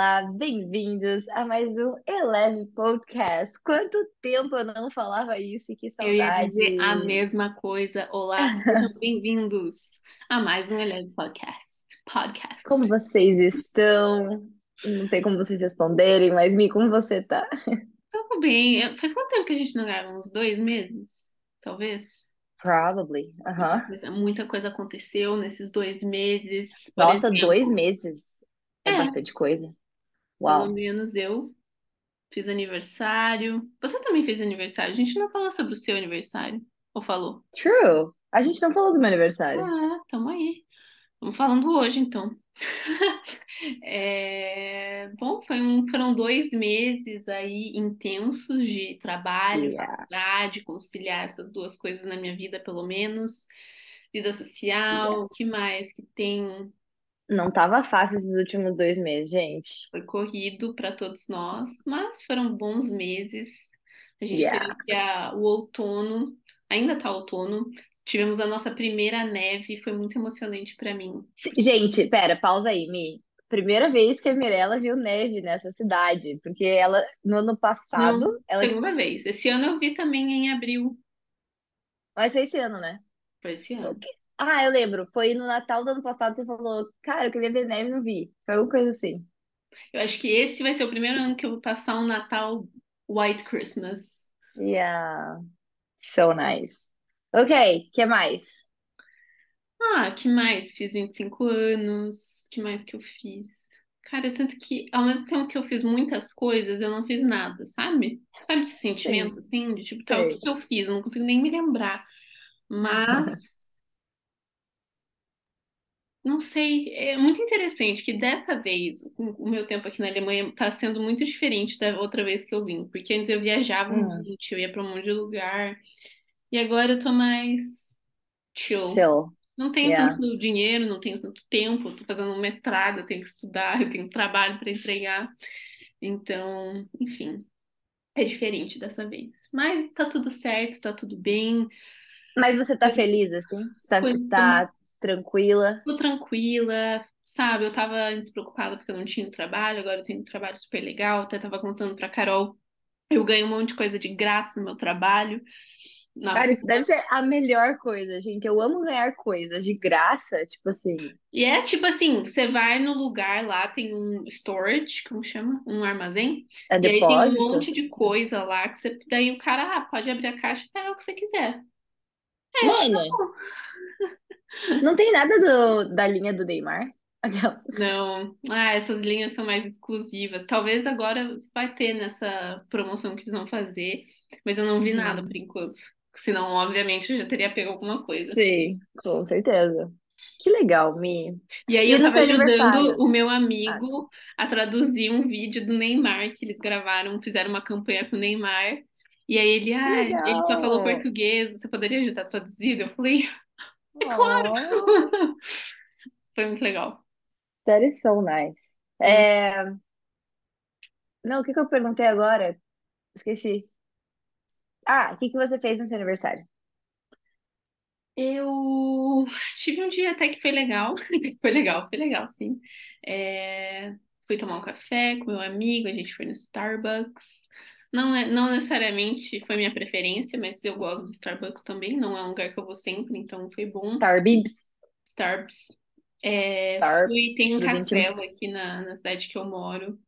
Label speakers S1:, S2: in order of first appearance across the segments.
S1: olá, bem-vindos a mais um Eleve Podcast. Quanto tempo eu não falava isso, que
S2: Eu ia
S1: saudade!
S2: dizer a mesma coisa. Olá, sejam bem-vindos a mais um Eleve Podcast. Podcast.
S1: Como vocês estão? Não tem como vocês responderem, mas Mi, como você tá?
S2: Tudo bem. Faz quanto tempo que a gente não grava? Uns dois meses? Talvez?
S1: Probably. Aham.
S2: Muita coisa, muita coisa aconteceu nesses dois meses.
S1: Nossa,
S2: exemplo,
S1: dois meses é
S2: É.
S1: bastante coisa.
S2: Pelo
S1: Uau.
S2: menos eu fiz aniversário. Você também fez aniversário? A gente não falou sobre o seu aniversário. Ou falou?
S1: True. A gente não falou do meu aniversário.
S2: Ah, tamo aí. Estamos falando hoje, então. É, Bom, foi um- foram dois meses aí intensos de trabalho,
S1: Yeah.
S2: faculdade, conciliar essas duas coisas na minha vida, pelo menos. Vida social, o que mais que tem?
S1: Não tava fácil esses últimos dois meses, gente.
S2: Foi corrido para todos nós, mas foram bons meses. A gente
S1: Yeah.
S2: teve a- o outono, ainda tá outono. Tivemos a nossa primeira neve, foi muito emocionante para mim.
S1: Gente, pera, pausa aí, Mi. Primeira vez que a Mirella viu neve nessa cidade, porque ela, no ano passado,
S2: Não,
S1: ela.
S2: segunda vez. Esse ano eu vi também em abril.
S1: Mas foi esse ano, né?
S2: Foi esse ano.
S1: Ah, eu lembro. Foi no Natal do ano passado, você falou, cara, eu queria ver neve e não vi. Foi alguma coisa assim.
S2: Eu acho que esse vai ser o primeiro ano que eu vou passar um Natal White Christmas.
S1: Yeah. So nice. Ok, que mais?
S2: Ah, que mais? Fiz 25 anos. Que mais que eu fiz? Cara, eu sinto que ao mesmo tempo que eu fiz muitas coisas, eu não fiz nada, sabe? Sabe esse sentimento assim de tipo, tá, o que eu fiz? Eu não consigo nem me lembrar. Mas não sei, é muito interessante que dessa vez o o meu tempo aqui na Alemanha está sendo muito diferente da outra vez que eu vim, porque antes eu viajava
S1: Hum.
S2: muito, eu ia para um monte de lugar, e agora eu tô mais chill.
S1: Chill.
S2: Não tenho
S1: Yeah.
S2: tanto dinheiro, não tenho tanto tempo, tô fazendo um mestrado, eu tenho que estudar, eu tenho trabalho para entregar. Então, enfim, é diferente dessa vez. Mas tá tudo certo, tá tudo bem.
S1: Mas você tá
S2: As
S1: feliz, assim? Tá, tá tranquila?
S2: Tô tranquila, sabe? Eu tava despreocupada porque eu não tinha trabalho, agora eu tenho um trabalho super legal. Até tava contando pra Carol, eu ganho um monte de coisa de graça no meu trabalho. Na
S1: Cara, isso deve ser a melhor coisa, gente. Eu amo ganhar coisas de graça, tipo assim.
S2: E é tipo assim, você vai no lugar lá, tem um storage, como chama? Um armazém.
S1: É
S2: E aí tem um
S1: depósito?
S2: monte de coisa lá que você. Daí o cara, ah, pode abrir a caixa e pegar o que você quiser.
S1: Mano, não tem nada do, da linha do Neymar?
S2: Não, ah, essas linhas são mais exclusivas. Talvez agora vai ter nessa promoção que eles vão fazer, mas eu não vi nada
S1: Uhum.
S2: por enquanto. Senão, obviamente, eu já teria pego alguma coisa.
S1: Sim, com certeza. Que legal, Mi.
S2: E aí
S1: E
S2: eu tava ajudando o meu
S1: Ah,
S2: amigo a traduzir um vídeo do Neymar que eles gravaram, fizeram uma campanha com o Neymar. E aí ele, ah, ele só falou português, você poderia ajudar a traduzir? Eu falei, é claro.
S1: Oh,
S2: Foi muito legal.
S1: that is so nice. É... Não, o que que eu perguntei agora? Esqueci. Ah, o que que você fez no seu aniversário?
S2: Eu tive um dia até que foi legal. Foi legal, foi legal, sim. É, Fui tomar um café com meu amigo, a gente foi no Starbucks. Não, é- não necessariamente foi minha preferência, mas eu gosto do Starbucks também. Não é um lugar que eu vou sempre, então foi bom.
S1: Starbibs?
S2: Starbucks. É,
S1: Starbs,
S2: fui, tem um castelo
S1: íntimos.
S2: aqui na, na cidade que eu moro.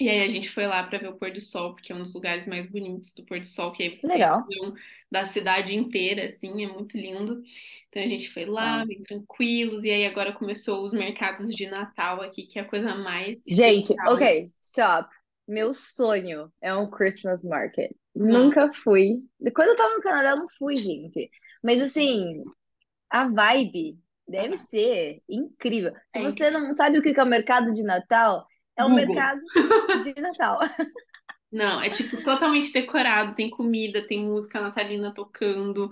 S2: E aí a gente foi lá para ver o pôr do sol, porque é um dos lugares mais bonitos do pôr do sol, que aí você tem
S1: legal.
S2: visão da cidade inteira, assim, é muito lindo. Então a gente foi lá,
S1: Ah.
S2: bem tranquilos, e aí agora começou os mercados de Natal aqui, que é a coisa mais
S1: Gente,
S2: especial.
S1: ok, stop. Meu sonho é um Christmas market. Nunca fui. Quando eu tava no Canadá, eu não fui, gente. Mas assim, a vibe deve ser incrível. Se
S2: É
S1: você não sabe o que é o mercado de Natal, é o
S2: Google.
S1: mercado de Natal.
S2: Não, é tipo totalmente decorado, tem comida, tem música natalina tocando.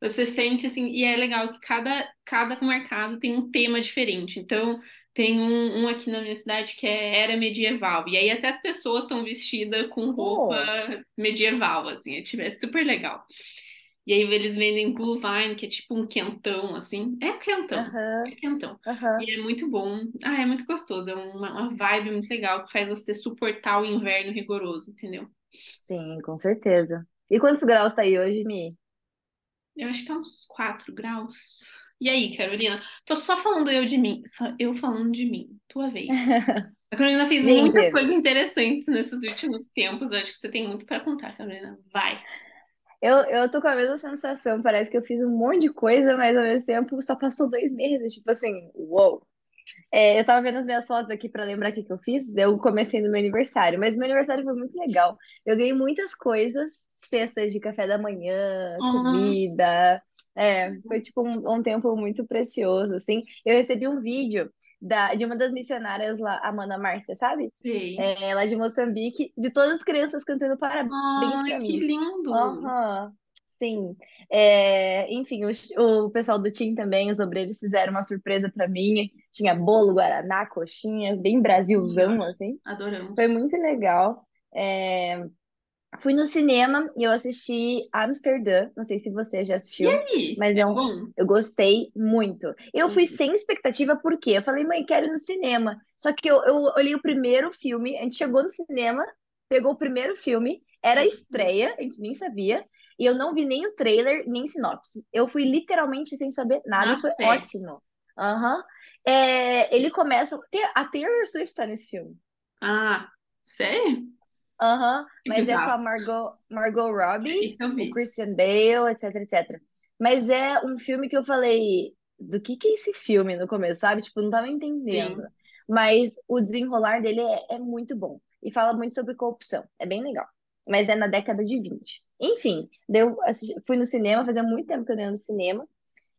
S2: Você sente assim, e é legal que cada, cada mercado tem um tema diferente. Então, tem um, um aqui na minha cidade que é era medieval. E aí até as pessoas estão vestidas com roupa
S1: Oh,
S2: medieval, assim, é, tipo, é super legal. E aí eles vendem Glühwein, que é tipo um quentão, assim. É quentão. É
S1: Aham,
S2: quentão. E é muito bom. Ah, é muito gostoso. É uma, uma vibe muito legal que faz você suportar o inverno rigoroso, entendeu?
S1: Sim, com certeza. E quantos graus tá aí hoje, Mi?
S2: Eu acho que tá uns 4 graus. E aí, Carolina? Tô só falando eu de mim. Só eu falando de mim. Tua vez. A Carolina fez muitas
S1: Gente,
S2: coisas interessantes nesses últimos tempos. Eu acho que você tem muito pra contar, Carolina. Vai.
S1: eu, eu tô com a mesma sensação. Parece que eu fiz um monte de coisa, mas ao mesmo tempo só passou dois meses. Tipo assim, uou. É, eu tava vendo as minhas fotos aqui pra lembrar o que que eu fiz. Eu comecei no meu aniversário, mas meu aniversário foi muito legal. Eu ganhei muitas coisas, cestas de café da manhã,
S2: Ah,
S1: comida. É, foi tipo um, um tempo muito precioso, assim. Eu recebi um vídeo da, de uma das missionárias lá, a Mana Márcia, sabe?
S2: sei.
S1: É, lá de Moçambique, de todas as crianças cantando parabéns
S2: Ai,
S1: pra
S2: que
S1: mim.
S2: lindo.
S1: Aham, sim. É, enfim, o, o pessoal do Tim também, os obreiros fizeram uma surpresa pra mim. Tinha bolo, guaraná, coxinha, bem. Brasilzão, assim. Foi
S2: Adoramos.
S1: muito legal. É, fui no cinema e eu assisti Amsterdã. Não sei se você já
S2: E
S1: assistiu,
S2: aí?
S1: mas
S2: É
S1: é um,
S2: bom?
S1: eu gostei muito. Eu fui sem expectativa, por quê? Eu falei, mãe, quero ir no cinema. Só que eu, eu olhei o primeiro filme, a gente chegou no cinema, pegou o primeiro filme, era a estreia, a gente nem sabia, e eu não vi nem o trailer, nem sinopse. Eu fui literalmente sem saber nada
S2: Na
S1: e foi
S2: fé.
S1: ótimo. Aham. É, ele começa. A Taylor Swift tá nesse filme.
S2: Ah, sério?
S1: Aham,
S2: Que
S1: mas é com a
S2: bizarro.
S1: Margot, Margot Robbie,
S2: eu
S1: o. Christian Bale, etc, etc. Mas é um filme que eu falei, do que que é esse filme no começo, sabe? Tipo, não tava entendendo.
S2: Sim.
S1: Mas o desenrolar dele é, é muito bom. E fala muito sobre corrupção. É bem legal. Mas é na década de 20. Enfim, deu, fui no cinema, fazia muito tempo que eu não ia no cinema.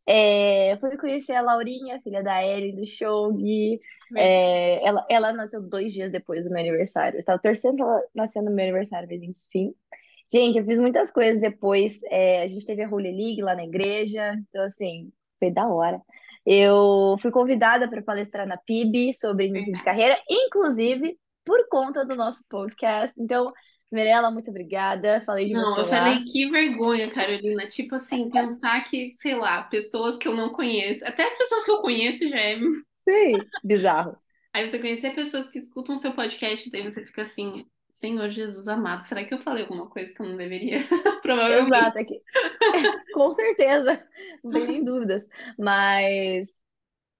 S1: É, fui conhecer a Laurinha, filha da Ellie, do Shog.
S2: Verdade.
S1: É, ela, ela nasceu dois dias depois do meu aniversário. Eu estava torcendo pra ela nascer no meu aniversário, mas enfim. Gente, eu fiz muitas coisas depois. É, a gente teve a Holy League lá na igreja. Então, assim, foi da hora. Eu fui convidada para palestrar na PIB sobre início de
S2: Verdade.
S1: carreira, inclusive por conta do nosso podcast. Então, Mirella, muito obrigada. Falei de
S2: Não,
S1: você
S2: eu
S1: lá.
S2: falei que vergonha, Carolina. Tipo assim, pensar que, sei lá, pessoas que eu não conheço, até as pessoas que eu conheço já é.
S1: Sim, bizarro.
S2: Aí você conhecer pessoas que escutam seu podcast, daí você fica assim, Senhor Jesus amado, será que eu falei alguma coisa que eu não deveria? Provavelmente.
S1: Exato, é que Com certeza, não tem nem dúvidas. Mas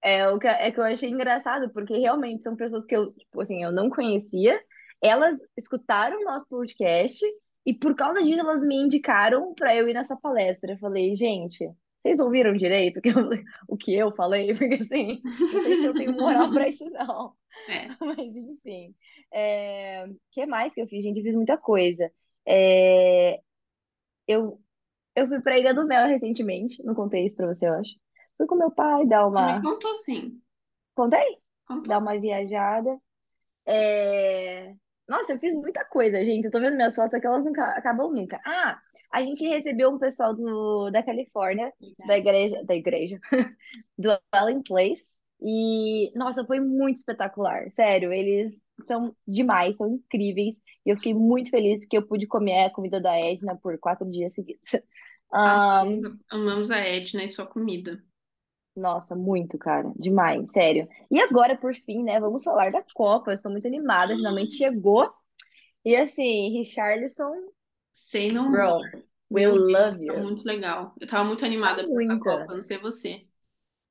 S1: é o que, é que eu achei engraçado, porque realmente são pessoas que eu, tipo assim, eu não conhecia. Elas escutaram o nosso podcast e por causa disso elas me indicaram para eu ir nessa palestra. Eu falei, gente, vocês ouviram direito o que eu, o que eu falei? Porque assim, não sei se eu tenho moral para isso, não.
S2: É.
S1: Mas enfim. É... O que mais que eu fiz, gente? Eu fiz muita coisa. É, Eu eu fui pra Ilha do Mel recentemente, não contei isso pra você, eu acho. Fui com meu pai dar
S2: Você me
S1: uma.
S2: contou sim.
S1: Contei? Dar
S2: Contou.
S1: uma viajada. É... Nossa, eu fiz muita coisa, gente. Eu tô vendo minhas fotos que elas nunca acabam nunca. Ah, a gente recebeu um pessoal do... da Califórnia, da igreja, da igreja, do Ellen Place. E, nossa, foi muito espetacular. Sério, eles são demais, são incríveis. E eu fiquei muito feliz porque eu pude comer a comida da Edna por quatro dias seguidos.
S2: Amamos, amamos a Edna e sua comida.
S1: Nossa, muito, cara. Demais, sério. E agora, por fim, né? Vamos falar da Copa. Eu estou muito animada, finalmente chegou. E assim, Richarlison,
S2: no more.
S1: bro,
S2: Deus,
S1: love
S2: tá
S1: you.
S2: muito legal. Eu tava muito
S1: Tá
S2: animada pra essa. Copa, não sei você.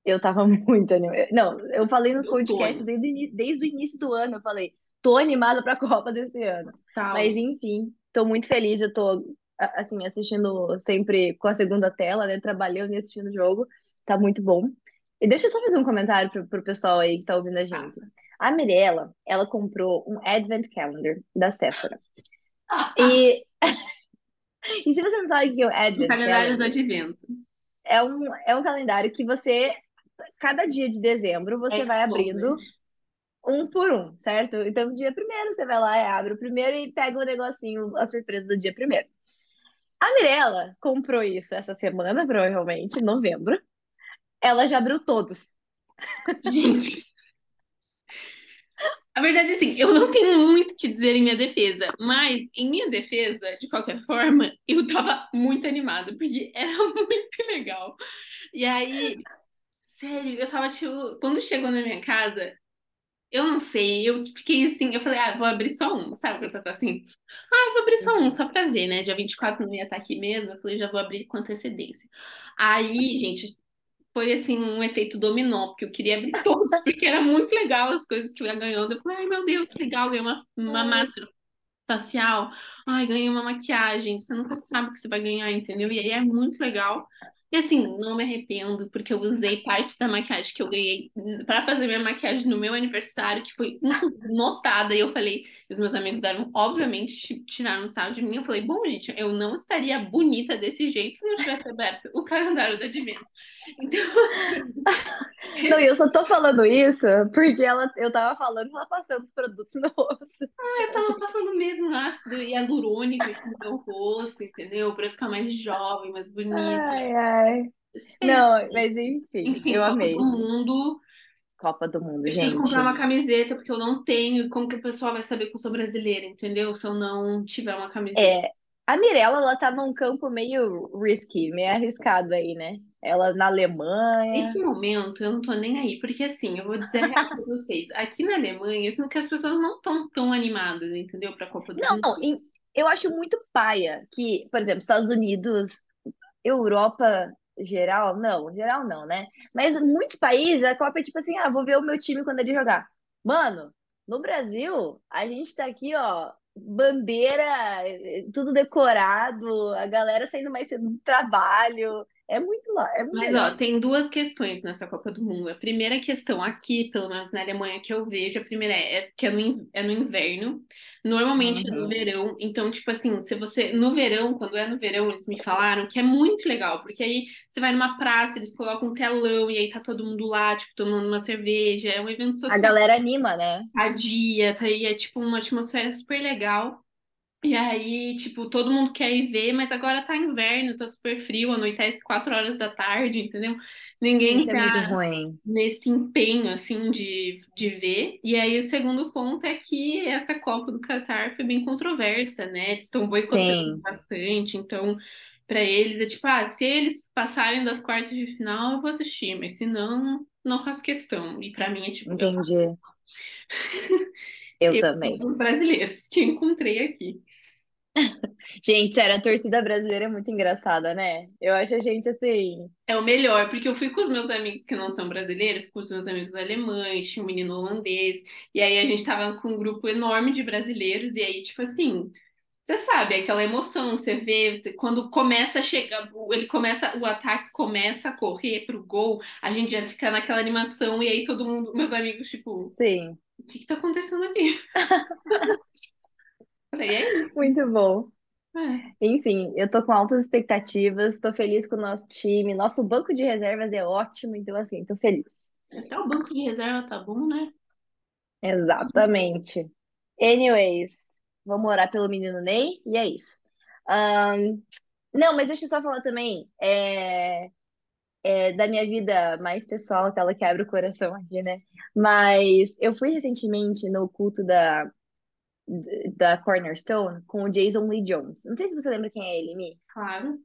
S1: Eu tava muito animada. Não, eu falei nos
S2: Eu
S1: podcasts desde, desde o início do ano. Eu falei, tô animada pra Copa desse ano. Mas
S2: tal.
S1: enfim, tô muito feliz. Eu tô, assim, assistindo sempre com a segunda tela, né? Trabalhando e assistindo o jogo. Tá muito bom. E deixa eu só fazer um comentário pro, pro pessoal aí que tá ouvindo a gente. A Mirella, ela comprou um Advent Calendar da Sephora. E, e se você não sabe o que é o
S2: O
S1: Advent
S2: calendário do
S1: Calendar,
S2: advento.
S1: é um, é um calendário que você, cada dia de dezembro, você vai
S2: Exposed.
S1: abrindo um por um, certo? Então, dia primeiro, você vai lá e abre o primeiro e pega o negocinho, a surpresa do dia primeiro. A Mirella comprou isso essa semana, provavelmente, em novembro. Ela já abriu todos.
S2: Gente, A verdade é assim, eu não tenho muito o que dizer em minha defesa, mas em minha defesa, de qualquer forma, eu tava muito animada, porque era muito legal. E aí, sério, eu tava tipo, quando chegou na minha casa, eu não sei, eu fiquei assim, eu falei, ah, vou abrir só um, sabe quando tá assim? Ah, vou abrir só um, só pra ver, né? Dia 24 não ia estar aqui mesmo, eu falei, já vou abrir com antecedência. Aí, gente, foi assim um efeito dominó, porque eu queria abrir todos, porque era muito legal as coisas que eu ia ganhando. Eu falei, ai meu Deus, que legal, ganhei uma, uma máscara facial, ai, ganhei uma maquiagem, você nunca sabe o que você vai ganhar, entendeu? E aí é muito legal. E assim, não me arrependo, porque eu usei parte da maquiagem que eu ganhei para fazer minha maquiagem no meu aniversário, que foi notada. E eu falei, os meus amigos deram, obviamente, tiraram o sarro de mim. Eu falei, bom, gente, eu não estaria bonita desse jeito se não tivesse aberto o calendário do advento. Então,
S1: assim. Não, eu só tô falando isso porque ela, eu tava falando ela passando os produtos no rosto.
S2: Ah, eu tava passando mesmo ácido hialurônico no meu rosto, entendeu? Pra ficar mais jovem, mais bonita.
S1: Ai, ai. Não, mas enfim,
S2: enfim
S1: eu
S2: Copa
S1: amei.
S2: do Mundo.
S1: Copa do Mundo,
S2: Preciso
S1: gente.
S2: comprar uma camiseta, porque eu não tenho. Como que o pessoal vai saber que eu sou brasileira, entendeu? Se eu não tiver uma camiseta.
S1: É, a Mirella, ela tá num campo meio risky, meio arriscado aí, né? Ela na Alemanha.
S2: Nesse momento, eu não tô nem aí, porque assim, eu vou dizer a real pra vocês. Aqui na Alemanha, eu sinto que as pessoas não estão tão animadas, entendeu? Pra Copa do
S1: Não,
S2: Mundo.
S1: em- eu acho muito paia que, por exemplo, Estados Unidos, Europa geral, não, geral não, né? Mas muitos países, a Copa é tipo assim, ah, vou ver o meu time quando ele jogar. Mano, no Brasil, a gente tá aqui, ó, bandeira, eh, tudo decorado, a galera saindo mais cedo do trabalho. É muito lá, é muito
S2: Mas,
S1: legal.
S2: ó, tem duas questões nessa Copa do Mundo. A primeira questão aqui, pelo menos na Alemanha, que eu vejo, a primeira é, é que é no, é no inverno, normalmente é no
S1: Uhum.
S2: verão. Então, tipo assim, se você. No verão, quando é no verão, eles me falaram que é muito legal, porque aí você vai numa praça, eles colocam um telão e aí tá todo mundo lá, tipo, tomando uma cerveja. É um evento
S1: A
S2: social,
S1: galera anima, né?
S2: dia, tá aí, é tipo uma atmosfera super legal. E aí, tipo, todo mundo quer ir ver, mas agora tá inverno, tá super frio, anoitece quatro horas da tarde, entendeu? Ninguém
S1: Isso é
S2: tá
S1: ruim.
S2: nesse empenho, assim, de, de ver. E aí, o segundo ponto é que essa Copa do Catar foi bem controversa, né? Eles estão boicotando
S1: Sim,
S2: bastante, então, pra eles é tipo, ah, se eles passarem das quartas de final, eu vou assistir, mas se não, não faço questão. E pra mim é tipo,
S1: entendi. Eu
S2: eu
S1: também.
S2: os brasileiros que encontrei aqui.
S1: Gente, sério, a torcida brasileira é muito engraçada, né? Eu acho a gente assim.
S2: É o melhor, porque eu fui com os meus amigos que não são brasileiros, fui com os meus amigos alemães, tinha um menino holandês, e aí a gente tava com um grupo enorme de brasileiros, e aí, tipo assim, você sabe, aquela emoção, você vê, você, quando começa a chegar, ele começa, o ataque começa a correr pro gol, a gente já fica naquela animação, e aí todo mundo, meus amigos, tipo,
S1: Sim,
S2: o que que tá acontecendo aqui? Falei, é isso.
S1: muito bom.
S2: É,
S1: Enfim, eu tô com altas expectativas, tô feliz com o nosso time. Nosso banco de reservas é ótimo, então assim, tô feliz.
S2: até o banco de reserva tá bom, né?
S1: Exatamente. Anyways, vamos orar pelo menino Ney e é isso. Ahn, não, mas deixa eu só falar também é, é, da minha vida mais pessoal, aquela que abre o coração aqui, né? Mas eu fui recentemente no culto da, da Cornerstone com o Jason Lee Jones. Não sei se você lembra quem é ele, Mi.
S2: Claro.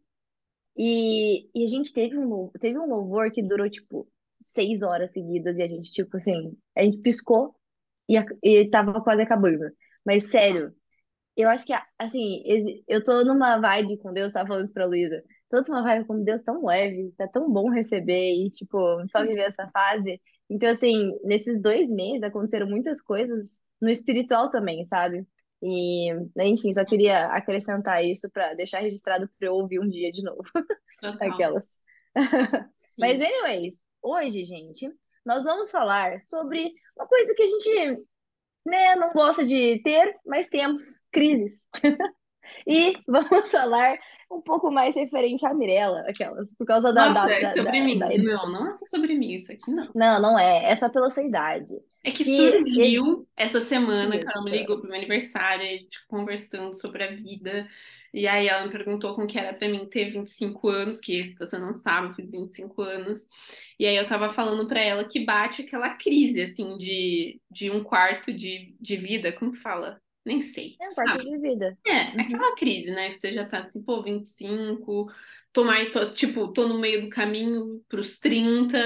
S1: E, e a gente teve um, teve um louvor que durou, tipo, seis horas seguidas e a gente, tipo assim, a gente piscou e, a- e tava quase acabando. Mas, sério, eu acho que, assim, eu tô numa vibe com Deus, tava falando isso pra Luísa, tô numa vibe com Deus tão leve, tá tão bom receber e, tipo, só viver essa fase. Então, assim, nesses dois meses aconteceram muitas coisas no espiritual também, sabe? E, né, enfim, só queria acrescentar isso pra deixar registrado pra eu ouvir um dia de novo. Aquelas. Mas, anyways, hoje, gente, nós vamos falar sobre uma coisa que a gente, né, não gosta de ter, mas temos, crises. E vamos falar um pouco mais referente à Mirella, aquelas, por causa da, da,
S2: Nossa, é
S1: da,
S2: sobre
S1: da-
S2: mim.
S1: da-
S2: Não, não é sobre mim isso aqui, não.
S1: Não, não é, é só pela sua idade.
S2: É que surgiu essa semana, que ela me
S1: isso.
S2: ligou pro meu aniversário, a gente conversando sobre a vida. E aí ela me perguntou como que era pra mim ter 25 anos, que se você não sabe, eu fiz 25 anos. E aí eu tava falando pra ela que bate aquela crise, assim, de, de um quarto de, de vida, como que fala? Nem sei,
S1: É um
S2: sabe?
S1: de vida.
S2: É,
S1: Uhum.
S2: aquela crise, né? Que você já tá assim, pô, 25, tô mais, tô, tipo, tô no meio do caminho pros 30,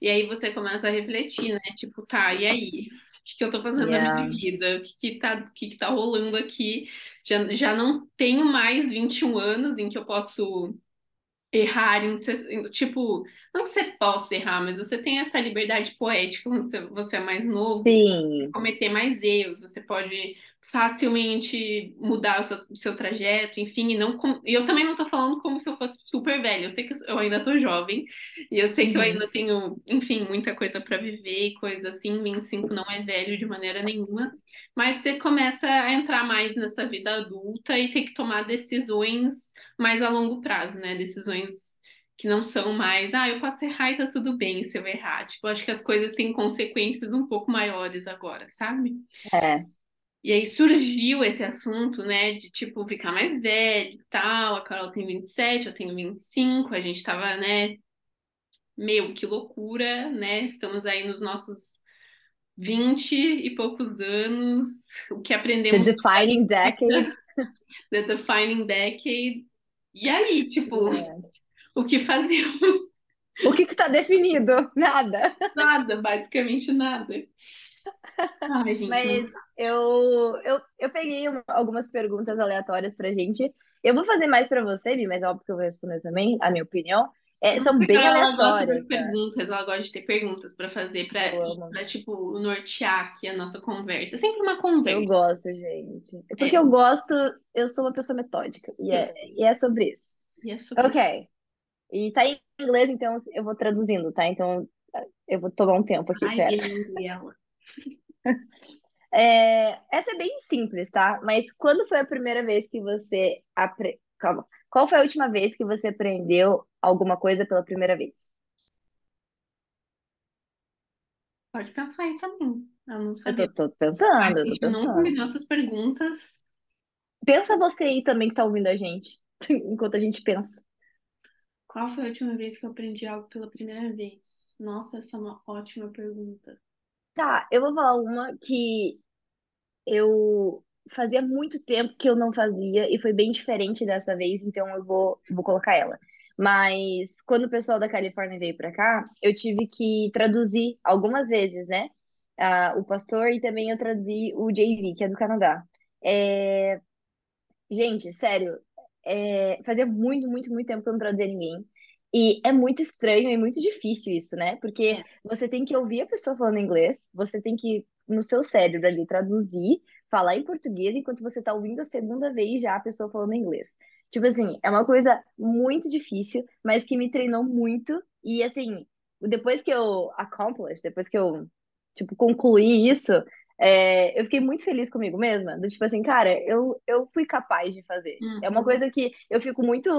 S2: e aí você começa a refletir, né? Tipo, tá, e aí? O que que eu tô fazendo na minha
S1: Yeah.
S2: vida? O que que tá, o que que tá rolando aqui? Já, já não tenho mais 21 anos em que eu posso errar em- tipo, não que você possa errar, mas você tem essa liberdade poética quando você, você é mais novo
S1: Sim.
S2: cometer mais erros, você pode facilmente mudar o seu, o seu trajeto, enfim, e não com- e eu também não tô falando como se eu fosse super velha, eu sei que eu, ainda tô jovem, e eu sei que eu
S1: Uhum.
S2: ainda tenho, enfim, muita coisa para viver e coisa assim, 25 não é velho de maneira nenhuma, mas você começa a entrar mais nessa vida adulta e ter que tomar decisões mais a longo prazo, né? Decisões que não são mais, ah, eu posso errar e tá tudo bem se eu errar. Tipo, acho que as coisas têm consequências um pouco maiores agora, sabe?
S1: É.
S2: E aí surgiu esse assunto, né, de tipo ficar mais velho e tal. A Carol tem 27, eu tenho 25, a gente tava, né, meu, que loucura, né? Estamos aí nos nossos 20 e poucos anos, o que
S1: The
S2: aprendemos
S1: defining decade.
S2: The Defining Decade. E aí, tipo,
S1: É.
S2: o que fazemos?
S1: O que que tá definido? Nada.
S2: Nada, basicamente nada. Ai, gente,
S1: Mas eu, eu, eu peguei uma- algumas perguntas aleatórias pra gente. Eu vou fazer mais pra você, Bi, mas é óbvio que eu vou responder também, a minha opinião. É, são bem
S2: cara, ela gosta
S1: aleatórias,
S2: das
S1: tá?
S2: perguntas, ela gosta de ter perguntas pra fazer,
S1: Eu
S2: pra, tipo, nortear aqui a nossa conversa. É sempre uma
S1: Eu
S2: conversa.
S1: gosto, gente. É Porque
S2: É,
S1: eu gosto, eu sou uma pessoa metódica. E
S2: eu
S1: é, e é sobre isso.
S2: E é super.
S1: Ok. E tá em inglês, então eu vou traduzindo, tá? Então eu vou tomar um tempo aqui,
S2: Ai,
S1: pera.
S2: ela.
S1: É, essa é bem simples, tá? Mas quando foi a primeira vez que você apre... Calma. Qual foi a última vez que você aprendeu alguma coisa pela primeira vez?
S2: Pode pensar aí também. Eu não
S1: Eu
S2: sabia.
S1: tô, tô
S2: A
S1: pensando, eu tô
S2: gente não
S1: pensando.
S2: combinou essas perguntas.
S1: Pensa você aí também que tá ouvindo a gente, enquanto a gente pensa.
S2: Qual foi a última vez que eu aprendi algo pela primeira vez? Nossa, essa é uma ótima pergunta.
S1: Tá, eu vou falar uma que eu fazia muito tempo que eu não fazia e foi bem diferente dessa vez, então eu vou, vou colocar ela. Mas quando o pessoal da Califórnia veio pra cá, eu tive que traduzir algumas vezes, né? Ah, o pastor e também eu traduzi o JV, que é do Canadá. É, Gente, sério, é, fazia muito, muito, muito tempo que eu não traduzia ninguém. E é muito estranho e muito difícil isso, né? Porque
S2: É.
S1: você tem que ouvir a pessoa falando inglês, você tem que, no seu cérebro ali, traduzir, falar em português, enquanto você tá ouvindo a segunda vez já a pessoa falando inglês. Tipo assim, é uma coisa muito difícil, mas que me treinou muito. E assim, depois que eu accomplish, depois que eu, tipo, concluí isso, é, eu fiquei muito feliz comigo mesma. Do tipo assim, cara, eu, eu fui capaz de fazer. É uma
S2: Uhum,
S1: coisa que eu fico muito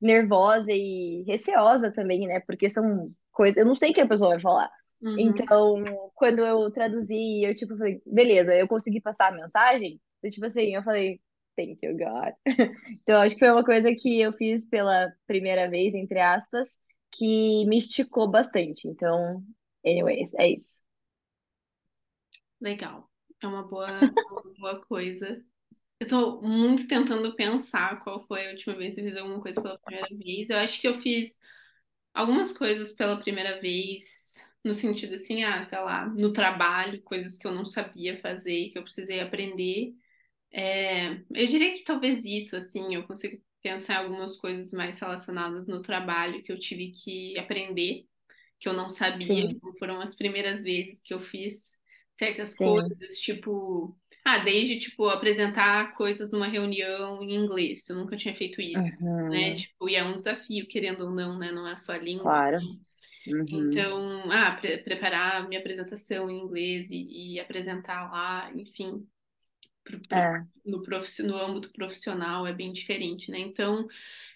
S1: nervosa e receosa também, né? Porque são coisas. Eu não sei o que a pessoa vai falar.
S2: uhum.
S1: Então, quando eu traduzi, eu tipo falei, beleza, eu consegui passar a mensagem. Do tipo assim, eu falei, thank you, God. Então, acho que foi uma coisa que eu fiz pela primeira vez, entre aspas, que me esticou bastante. Então, anyways, é isso.
S2: Legal. É uma boa, uma boa coisa. Eu tô muito tentando pensar qual foi a última vez que eu fiz alguma coisa pela primeira vez. Eu acho que eu fiz algumas coisas pela primeira vez, no sentido assim, ah, sei lá, no trabalho, coisas que eu não sabia fazer, que eu precisei aprender. É, eu diria que talvez isso, assim, eu consigo pensar em algumas coisas mais relacionadas no trabalho que eu tive que aprender, que eu não sabia,
S1: Sim,
S2: então foram as primeiras vezes que eu fiz certas
S1: sim.
S2: coisas, tipo, ah, desde, tipo, apresentar coisas numa reunião em inglês, eu nunca tinha feito isso, né,
S1: Uhum,
S2: tipo, e é um desafio, querendo ou não, né, não é só a língua,
S1: claro. Uhum.
S2: então, ah, pre- preparar minha apresentação em inglês e, e apresentar lá, enfim, pro- pro-
S1: É,
S2: no, profi- no âmbito profissional é bem diferente, né? Então,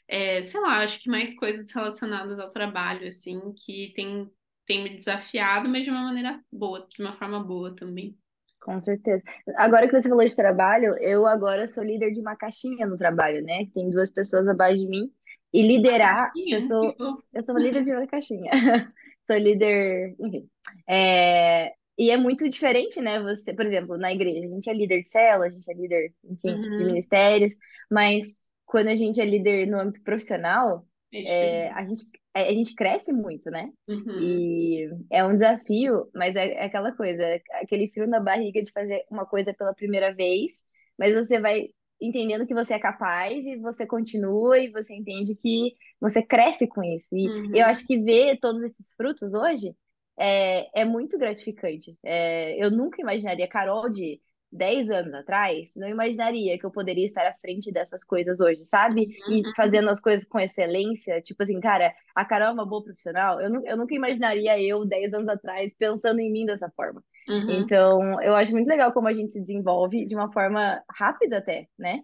S2: é, sei lá, acho que mais coisas relacionadas ao trabalho, assim, que tem, tem me desafiado, mas de uma maneira boa, de uma forma boa também.
S1: Com certeza. Agora que você falou de trabalho, eu agora sou líder de uma caixinha no trabalho, né? Tem duas pessoas abaixo de mim. E liderar, eu sou, eu sou líder de uma caixinha. Sou líder, enfim. É, e é muito diferente, né? Você, por exemplo, na igreja, a gente é líder de célula, a gente é líder, enfim, de
S2: Uhum,
S1: ministérios, mas quando a gente é líder no âmbito profissional,
S2: é
S1: é, a gente, a gente cresce muito, né?
S2: Uhum,
S1: E é um desafio, mas é, é aquela coisa, é aquele frio na barriga de fazer uma coisa pela primeira vez, mas você vai entendendo que você é capaz e você continua e você entende que você cresce com isso. E eu
S2: uhum,
S1: acho que ver todos esses frutos hoje é, é muito gratificante. É, eu nunca imaginaria, Carol, de 10 anos atrás, não imaginaria que eu poderia estar à frente dessas coisas hoje, sabe? E
S2: uhum,
S1: fazendo as coisas com excelência. Tipo assim, cara, a Carol é uma boa profissional. Eu, nu- eu nunca imaginaria eu, 10 anos atrás, pensando em mim dessa forma.
S2: uhum.
S1: Então, eu acho muito legal como a gente se desenvolve de uma forma rápida até, né?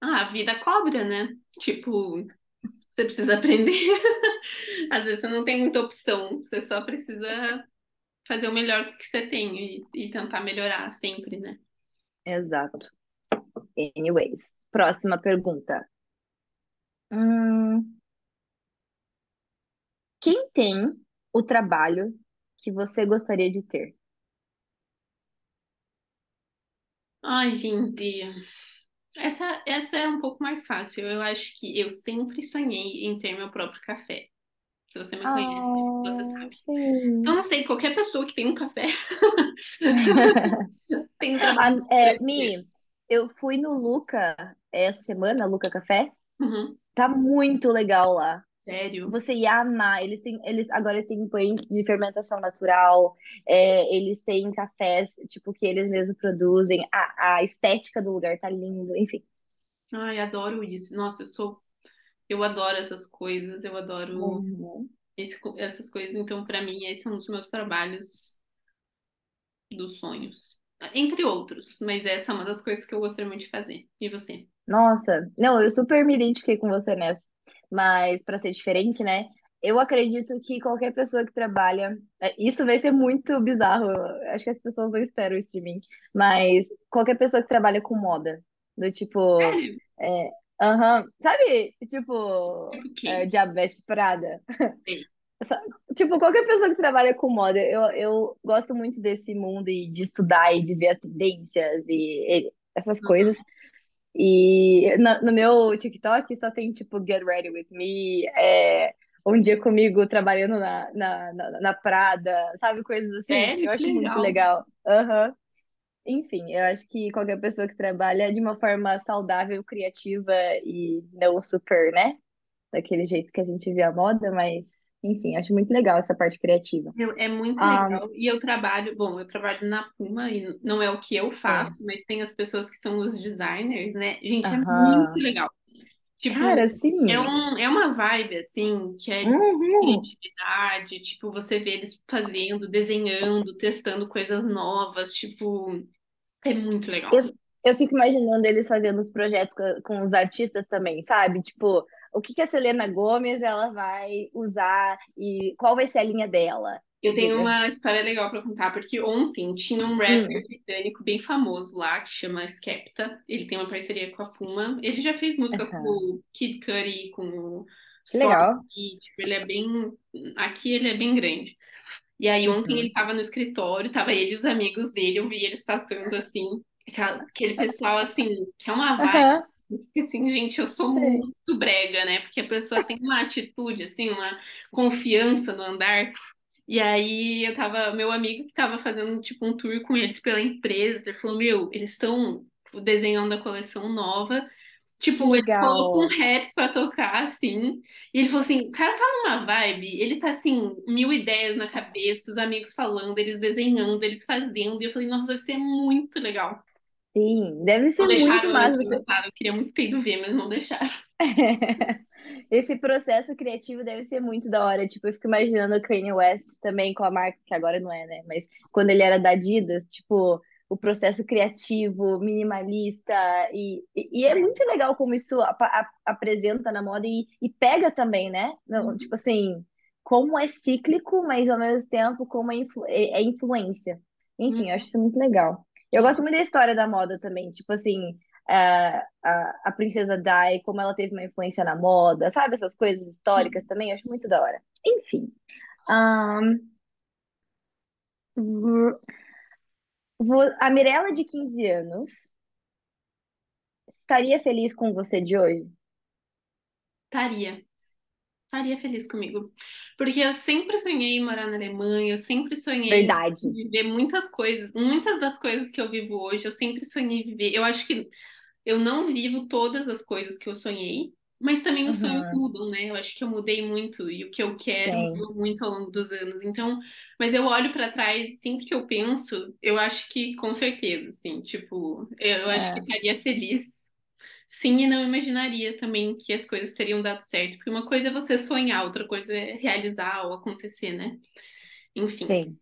S2: Ah, a vida cobra, né? Tipo, você precisa aprender. Às vezes você não tem muita opção, você só precisa fazer o melhor que você tem e, e tentar melhorar sempre, né?
S1: Exato. Anyways, próxima pergunta. Hum, quem tem o trabalho que você gostaria de ter?
S2: Ai, gente, essa, essa é um pouco mais fácil. Eu acho que eu sempre sonhei em ter meu próprio café. Se você me conhece, você
S1: Ah,
S2: sabe. Então,
S1: sim.
S2: não sei, qualquer pessoa que tem um café tem um trabalho
S1: Ah, é. Mi, eu fui no Luca essa semana, Luca Café.
S2: Uhum.
S1: Tá muito legal lá.
S2: Sério.
S1: Você ia amar. Eles têm, eles agora têm pães de fermentação natural. é, eles têm cafés, tipo, que eles mesmos produzem. A, a estética do lugar tá lindo, enfim.
S2: Ai, adoro isso. Nossa, eu sou, eu adoro essas coisas, eu adoro
S1: Uhum.
S2: esse- essas coisas. Então, pra mim, esse é um dos meus trabalhos dos sonhos. Entre outros, mas essa é uma das coisas que eu gostaria muito de fazer. E você?
S1: Nossa, não, eu super me identifiquei com você nessa. Mas para ser diferente, né? Eu acredito que qualquer pessoa que trabalha, é, isso vai ser muito bizarro. Acho que as pessoas não esperam isso de mim. Mas qualquer pessoa que trabalha com moda, do tipo,
S2: Sério?
S1: é, aham, sabe? Tipo,
S2: Tipo
S1: é, Veste Prada.
S2: Sei.
S1: Sa- Tipo, qualquer pessoa que trabalha com moda, eu, eu gosto muito desse mundo e de estudar e de ver as tendências e, e essas coisas. E no, no meu TikTok só tem, tipo, Get Ready With Me, é, um dia comigo trabalhando na, na, na, na Prada, sabe? Coisas assim.
S2: Sério?
S1: Eu
S2: Que
S1: acho muito
S2: legal.
S1: legal. Aham. Enfim, eu acho que qualquer pessoa que trabalha de uma forma saudável, criativa e não super, né? Daquele jeito que a gente vê a moda, mas, enfim, acho muito legal essa parte criativa.
S2: É muito
S1: Ah,
S2: legal. E eu trabalho, bom, eu trabalho na Puma e não é o que eu
S1: é.
S2: faço, mas tem as pessoas que são os designers, né? Gente, é muito legal. Tipo,
S1: Cara,
S2: é,
S1: sim.
S2: um, é uma vibe, assim, que é
S1: Uhum.
S2: criatividade, tipo, você vê eles fazendo, desenhando, testando coisas novas, tipo, é muito legal.
S1: Eu, eu fico imaginando eles fazendo os projetos com, com os artistas também, sabe? Tipo, o que que a Selena Gomez ela vai usar e qual vai ser a linha dela?
S2: Eu tenho uma história legal pra contar, porque ontem tinha um rapper
S1: Hum,
S2: britânico bem famoso lá, que chama Skepta. Ele tem uma parceria com a Fuma. Ele já fez música com o Kid Cudi, com o
S1: Que legal.
S2: Tipo, ele é bem... Aqui ele é bem grande. E aí ontem ele
S1: Uhum.
S2: tava no escritório, tava ele e os amigos dele, eu vi eles passando assim, aquele pessoal assim, que é uma vibe,
S1: Aham.
S2: que assim, gente, eu sou muito brega, né? Porque a pessoa tem uma atitude, assim, uma confiança no andar. E aí eu tava, meu amigo que tava fazendo tipo um tour com eles pela empresa, ele falou, meu, eles estão desenhando a coleção nova. Tipo, eles colocam um rap pra tocar, assim. E ele falou assim: o cara tá numa vibe, ele tá assim, mil ideias na cabeça, os amigos falando, eles desenhando, eles fazendo. E eu falei, nossa, deve ser muito legal.
S1: Sim, deve
S2: Não
S1: ser muito
S2: deixaram eu
S1: massa você.
S2: eu queria muito ter ido ver, mas não deixaram.
S1: Esse processo criativo deve ser muito da hora. Tipo, eu fico imaginando o Kanye West também com a marca, que agora não é, né? Mas quando ele era da Adidas, tipo, o processo criativo, minimalista. E, e, e é muito legal como isso apa- a- apresenta na moda e, e pega também, né? Não, tipo assim, como é cíclico, mas ao mesmo tempo como é, influ- é é influência. Enfim, eu acho isso muito legal. Eu gosto muito da história da moda também, tipo assim, a, a, a Princesa Di, como ela teve uma influência na moda, sabe? Essas coisas históricas também, eu acho muito da hora. Enfim, vo- a Mirella de 15 anos estaria feliz com você de hoje?
S2: Estaria. Estaria feliz comigo. Porque eu sempre sonhei em morar na Alemanha, eu sempre sonhei em
S1: Verdade.
S2: viver muitas coisas, muitas das coisas que eu vivo hoje, eu sempre sonhei viver. Eu acho que eu não vivo todas as coisas que eu sonhei, mas também os sonhos
S1: Uhum,
S2: mudam, né? Eu acho que eu mudei muito e o que eu quero
S1: sim,
S2: mudou muito ao longo dos anos. Então, mas eu olho pra trás e sempre que eu penso, eu acho que com certeza, assim, tipo, eu, eu acho que
S1: é,
S2: estaria feliz. Sim, e não imaginaria também que as coisas teriam dado certo, porque uma coisa é você sonhar, outra coisa é realizar ou acontecer, né? Enfim.
S1: sim.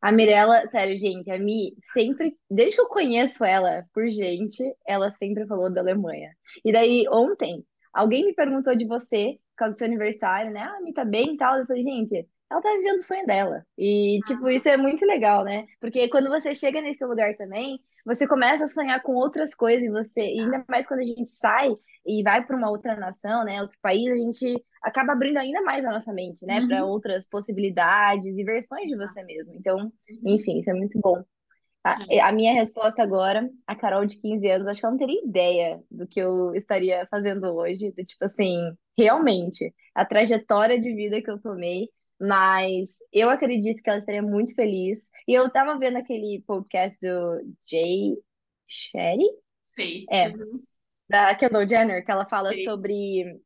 S1: A Mirella, sério, gente, a Mi sempre, desde que eu conheço ela por gente, ela sempre falou da Alemanha. E daí, ontem, alguém me perguntou de você, por causa do seu aniversário, né? Ah, a Mi tá bem e tal. Eu falei, gente, ela tá vivendo o sonho dela. E, tipo, isso é muito legal, né? Porque quando você chega nesse lugar também, você começa a sonhar com outras coisas e você, e ainda mais quando a gente sai e vai para uma outra nação, né, outro país, a gente acaba abrindo ainda mais a nossa mente, né, para
S2: Uhum.
S1: outras possibilidades e versões de você mesmo. Então,
S2: Uhum.
S1: enfim, isso é muito bom. A,
S2: É,
S1: a minha resposta agora, a Carol de 15 anos, acho que ela não teria ideia do que eu estaria fazendo hoje, do tipo assim, realmente, a trajetória de vida que eu tomei, mas eu acredito que ela estaria muito feliz. E eu tava vendo aquele podcast do Jay Shetty,
S2: sei.
S1: é,
S2: Uhum.
S1: da Kendall Jenner, que ela fala
S2: Sei.
S1: sobre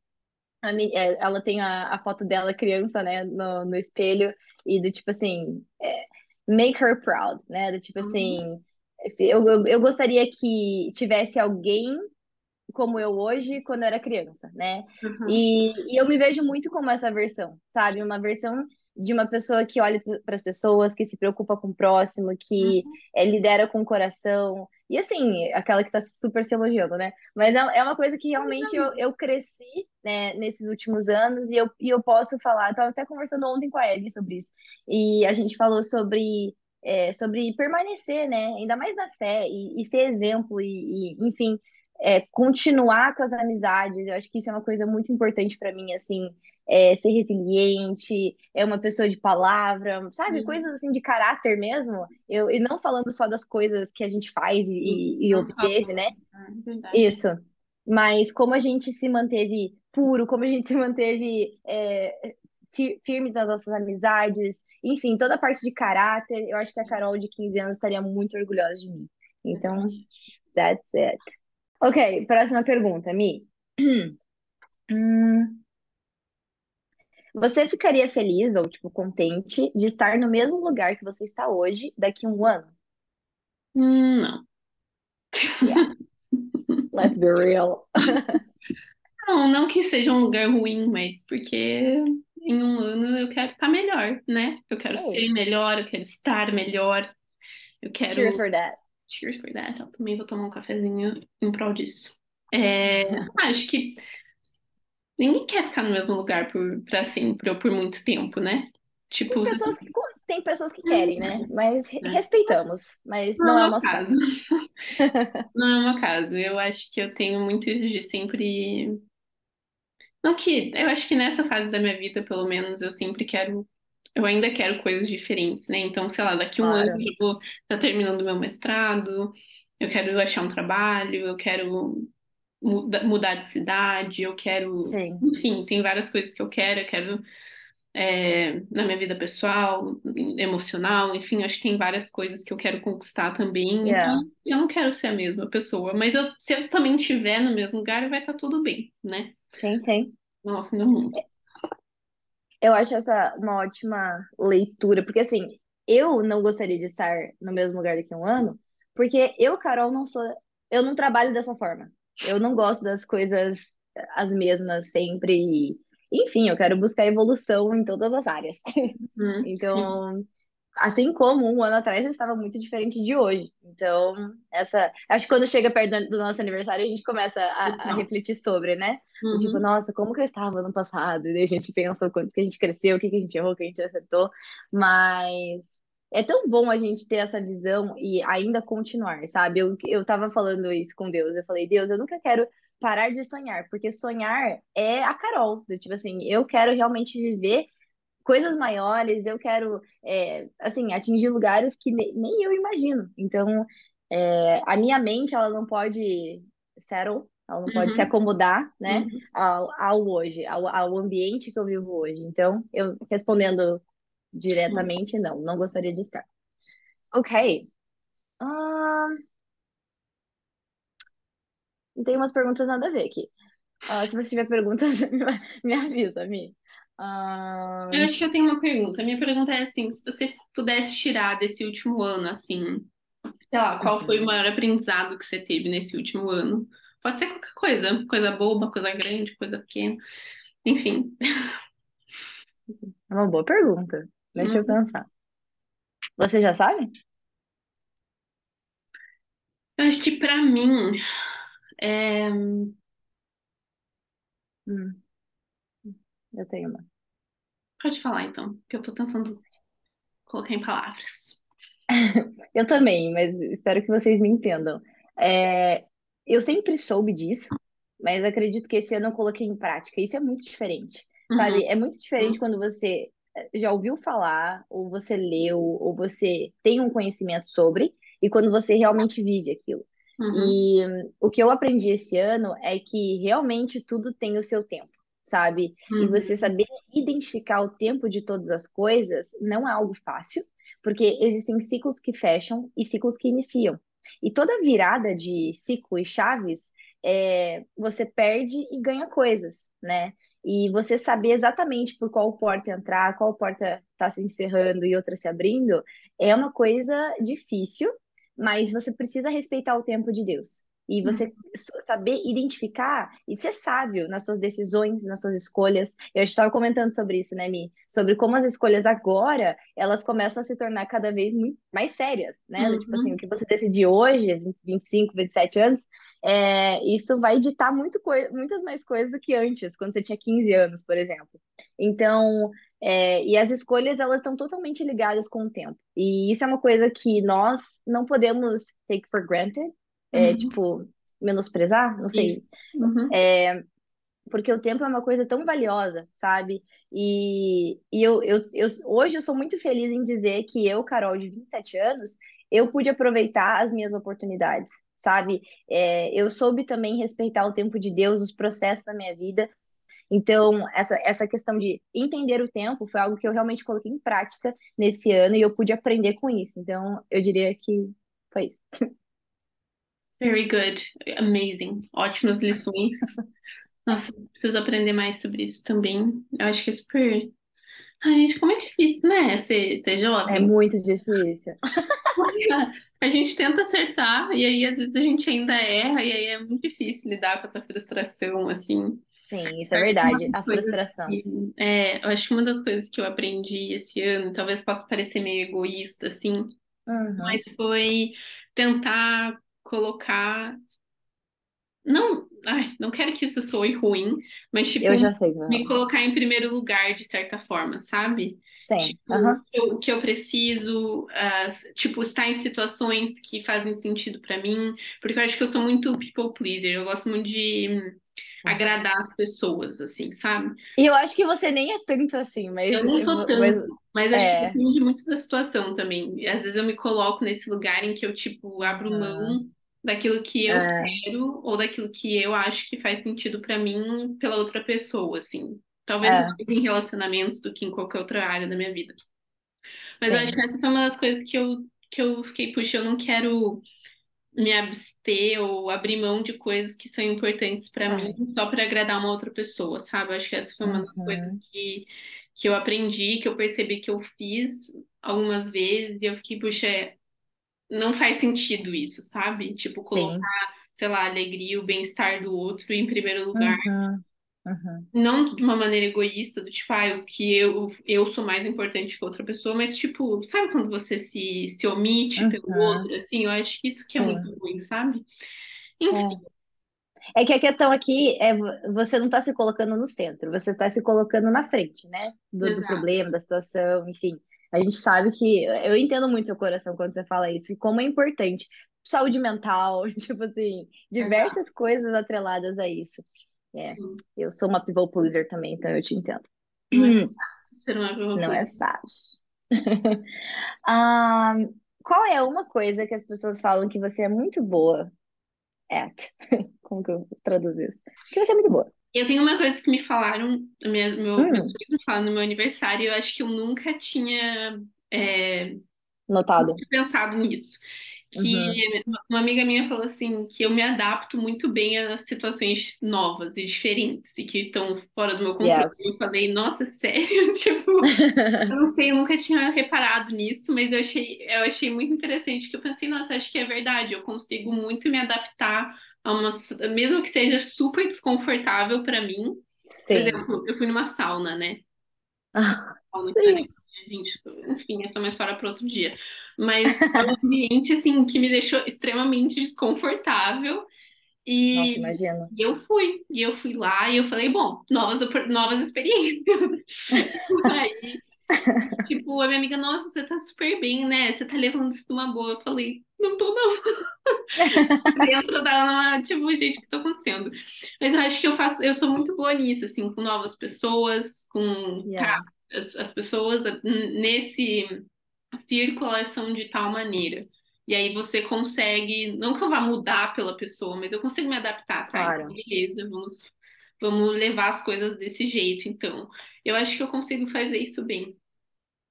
S1: a é, ela tem a, a foto dela criança, né, no, no espelho, e do tipo assim, é, make her proud, né? Do tipo
S2: Uhum.
S1: assim, eu, eu gostaria que tivesse alguém como eu hoje quando eu era criança, né?
S2: Uhum.
S1: E, e eu me vejo muito como essa versão, sabe? Uma versão de uma pessoa que olha para as pessoas, que se preocupa com o próximo, que
S2: Uhum.
S1: é, lidera com o coração. E assim, aquela que tá super se elogiando, né? Mas é, é uma coisa que realmente eu, eu cresci, né, nesses últimos anos e eu, e eu posso falar. Eu tava até conversando ontem com a Ellie sobre isso. E a gente falou sobre. é, sobre permanecer, né? Ainda mais na fé e, e ser exemplo e, e, enfim, é, continuar com as amizades. Eu acho que isso é uma coisa muito importante para mim, assim, é, ser resiliente, é uma pessoa de palavra, sabe?
S2: Uhum.
S1: Coisas assim de caráter mesmo. Eu, e não falando só das coisas que a gente faz e, e- obteve, né?
S2: É verdade.
S1: Isso. Mas como a gente se manteve puro, como a gente se manteve é, fi- firmes nas nossas amizades, enfim, toda a parte de caráter, eu acho que a Carol de 15 anos estaria muito orgulhosa de mim. Então, that's it. Ok, próxima pergunta, Mi. Hum, você ficaria feliz ou, tipo, contente de estar no mesmo lugar que você está hoje daqui a um ano?
S2: Hum, não.
S1: Yeah, let's be real.
S2: Não, não que seja um lugar ruim, mas porque em um ano eu quero estar melhor, né? Eu quero ser melhor, eu quero estar melhor, eu
S1: cheers
S2: quero.
S1: for that.
S2: Cheers for that. Eu também vou tomar um cafezinho em prol disso. É, acho que ninguém quer ficar no mesmo lugar por, pra sempre ou por muito tempo, né?
S1: Tem
S2: Tipo, você
S1: pessoas que, tem pessoas que querem, né? Mas
S2: né?
S1: respeitamos, mas
S2: Não
S1: não
S2: é
S1: é
S2: o
S1: nosso
S2: caso.
S1: caso.
S2: Não é o meu caso. Eu acho que eu tenho muito isso de sempre. Não que. Eu acho que nessa fase da minha vida, pelo menos, eu sempre quero. Eu ainda quero coisas diferentes, né? Então, sei lá, daqui um ano
S1: Claro.
S2: eu vou estar terminando meu mestrado, eu quero achar um trabalho, eu quero muda- mudar de cidade, eu quero.
S1: Sim.
S2: Enfim, tem várias coisas que eu quero. Eu quero é, na minha vida pessoal, emocional, enfim, acho que tem várias coisas que eu quero conquistar também. Então,
S1: Yeah.
S2: eu não quero ser a mesma pessoa, mas eu- se eu também estiver no mesmo lugar, vai estar tudo bem, né?
S1: Sim, sim.
S2: Não é o fim do mundo.
S1: Eu acho essa uma ótima leitura, porque assim, eu não gostaria de estar no mesmo lugar daqui a um ano, porque eu, Carol, não sou, eu não trabalho dessa forma. Eu não gosto das coisas as mesmas sempre. enfim, eu quero buscar evolução em todas as áreas.
S2: Hum, sim.
S1: Então, assim como um ano atrás eu estava muito diferente de hoje. Então, essa, acho que quando chega perto do nosso aniversário, a gente começa a, a
S2: Total.
S1: refletir sobre, né? Tipo,
S2: Uhum,
S1: nossa, como que eu estava ano passado? E daí a gente pensa o quanto que a gente cresceu, o que que a gente errou, o que a gente acertou. Mas, é tão bom a gente ter essa visão e ainda continuar, sabe? Eu, eu tava falando isso com Deus. Eu falei, Deus, eu nunca quero parar de sonhar, porque sonhar é a Carol. Tipo assim, eu quero realmente viver coisas maiores, eu quero, é, assim, atingir lugares que ne- nem eu imagino. Então, é, a minha mente, ela não pode settle, ela não pode se
S2: Uhum,
S1: acomodar, né,
S2: uhum.
S1: ao, ao hoje, ao, ao ambiente que eu vivo hoje. Então, eu respondendo diretamente, não, não gostaria de estar. Ok. Ahn, tem umas perguntas nada a ver aqui. Ah, se você tiver perguntas, me avisa, Mi.
S2: Eu
S1: Ahn,
S2: acho que eu tenho uma pergunta. A minha pergunta é assim, se você pudesse tirar desse último ano, assim, sei lá, qual foi o
S1: uhum.
S2: maior aprendizado que você teve nesse último ano? Pode ser qualquer coisa, coisa boba, coisa grande, coisa pequena, enfim.
S1: É uma boa pergunta. Deixa eu
S2: Hum,
S1: pensar. Você já sabe?
S2: Eu acho que pra mim, é...
S1: Hum, eu tenho uma.
S2: Pode falar então, que eu tô tentando colocar em palavras.
S1: Eu também, mas espero que vocês me entendam. É, eu sempre soube disso, mas acredito que esse ano eu coloquei em prática. Isso é muito diferente,
S2: Uhum,
S1: sabe? É muito diferente quando você eh, já ouviu falar, ou você leu, ou você tem um conhecimento sobre, e quando você realmente vive aquilo.
S2: uhum,
S1: E hum, o que eu aprendi esse ano é que realmente tudo tem o seu tempo, sabe? E você
S2: uhum,
S1: saber identificar o tempo de todas as coisas não é algo fácil porque existem ciclos que fecham e ciclos que iniciam. E toda virada de ciclo e chaves, é, você perde e ganha coisas, né? E você saber exatamente por qual porta entrar, qual porta está se encerrando e outra se abrindo, é uma coisa difícil, mas você precisa respeitar o tempo de Deus. E você
S2: uhum,
S1: saber identificar e ser sábio nas suas decisões, nas suas escolhas. Eu estava comentando sobre isso, né, Mi? Sobre como as escolhas agora elas começam a se tornar cada vez mais sérias, né? Tipo assim, o
S2: uhum,
S1: que você decidir hoje, 20, 25, 27 anos, é, isso vai ditar muito muitas mais coisas do que antes, quando você tinha 15 anos, por exemplo. Então, é, e as escolhas, elas estão totalmente ligadas com o tempo. E isso é uma coisa que nós não podemos take for granted, é,
S2: uhum.
S1: tipo, menosprezar, não sei.
S2: Uhum.
S1: porque o tempo é uma coisa tão valiosa, sabe? E, e eu, eu, eu, hoje eu sou muito feliz em dizer que eu, Carol, de 27 anos, eu pude aproveitar as minhas oportunidades, sabe? É, eu soube também respeitar o tempo de Deus, os processos da minha vida. Então, essa, essa questão de entender o tempo foi algo que eu realmente coloquei em prática nesse ano e eu pude aprender com isso. Então, eu diria que foi isso.
S2: Very good. Amazing. Ótimas lições. Nossa, preciso aprender mais sobre isso também. Eu acho que é super. Ai, gente, como é difícil, né? Ser, ser
S1: É
S2: jovem.
S1: muito difícil.
S2: A gente tenta acertar e aí às vezes a gente ainda erra e aí é muito difícil lidar com essa frustração, assim.
S1: Sim, isso é verdade. A frustração.
S2: que, é, eu acho que uma das coisas que eu aprendi esse ano, talvez possa parecer meio egoísta, assim,
S1: Uhum.
S2: mas foi tentar colocar Não, ai, não quero que isso soe ruim, mas tipo,
S1: Eu já sei que
S2: me colocar em primeiro lugar de certa forma, sabe?
S1: Sim.
S2: Tipo,
S1: Aham.
S2: eu- o que eu preciso, s- tipo, estar em situações que fazem sentido pra mim, porque eu acho que eu sou muito people pleaser, eu gosto muito de agradar as pessoas, assim, sabe?
S1: E eu acho que você nem é tanto assim, mas,
S2: Eu não sou
S1: mas
S2: tanto, mas acho que
S1: é.
S2: depende muito da situação também. E às vezes eu me coloco nesse lugar em que eu, tipo, abro mão daquilo que eu
S1: É,
S2: quero ou daquilo que eu acho que faz sentido pra mim pela outra pessoa, assim. Talvez
S1: é,
S2: mais em relacionamentos do que em qualquer outra área da minha vida. Mas eu acho que
S1: sim.
S2: essa foi uma das coisas que eu, que eu fiquei, puxa, eu não quero me abster ou abrir mão de coisas que são importantes pra mim
S1: Ai.
S2: só pra agradar uma outra pessoa, sabe? Eu acho que essa foi uma das coisas
S1: Uhum.
S2: que, que eu aprendi, que eu percebi que eu fiz algumas vezes e eu fiquei, puxa, é, não faz sentido isso, sabe? Tipo,
S1: Sim.
S2: colocar, sei lá, a alegria o bem-estar do outro em primeiro lugar.
S1: Uhum. Uhum.
S2: Não de uma maneira egoísta, do tipo, ah, o que eu, eu sou mais importante que outra pessoa, mas tipo, sabe quando você se, se omite pelo
S1: Uhum.
S2: outro, assim? Eu acho que isso que é muito
S1: Sim.
S2: ruim, sabe? Enfim,
S1: É. É que a questão aqui é vo- você não está se colocando no centro, você está se colocando na frente, né? Do, do problema, da situação, enfim. A gente sabe que. Eu entendo muito seu coração quando você fala isso, e como é importante. Saúde mental, tipo assim,
S2: Exato.
S1: diversas coisas atreladas a isso. É,
S2: Sim.
S1: eu sou uma people pleaser também, então eu te entendo.
S2: Não é fácil ser uma
S1: Não
S2: people
S1: é fácil. Ah, qual é uma coisa que as pessoas falam que você é muito boa at? Como que eu traduzo isso? Que você é muito boa.
S2: Eu tenho uma coisa que me falaram, minha, meu, meus
S1: Hum,
S2: amigos me falaram no meu aniversário, e eu acho que eu nunca tinha é,
S1: notado.
S2: pensado nisso.
S1: Uhum.
S2: Que uma amiga minha falou assim, que eu me adapto muito bem a situações novas e diferentes e que estão fora do meu controle. Eu
S1: Yes.
S2: falei, nossa, sério? Tipo, eu não sei, eu nunca tinha reparado nisso, mas eu achei, eu achei muito interessante que eu pensei, nossa, acho que é verdade, eu consigo muito me adaptar uma, mesmo que seja super desconfortável para mim. Por
S1: Sim.
S2: exemplo, eu fui numa sauna, né?
S1: Ah,
S2: Sauna academia, gente, enfim, essa é uma história para outro dia. Mas é um ambiente assim que me deixou extremamente desconfortável
S1: Nossa,
S2: e
S1: imagino.
S2: e eu fui, e eu fui lá e eu falei, bom, novas, novas experiências. Aí Tipo, a minha amiga, nossa, você tá super bem, né? Você tá levando isso numa boa. Eu falei, não tô não. Dentro dela, tipo, gente, o que tá acontecendo? Mas eu acho que eu faço, eu sou muito boa nisso, assim, com novas pessoas, com,
S1: Yeah.
S2: as, as pessoas nesse círculo, elas são de tal maneira. E aí você consegue, não que eu vá mudar pela pessoa, mas eu consigo me adaptar, tá? Então,
S1: Claro.
S2: beleza, vamos, vamos levar as coisas desse jeito, então. Eu acho que eu consigo fazer isso bem.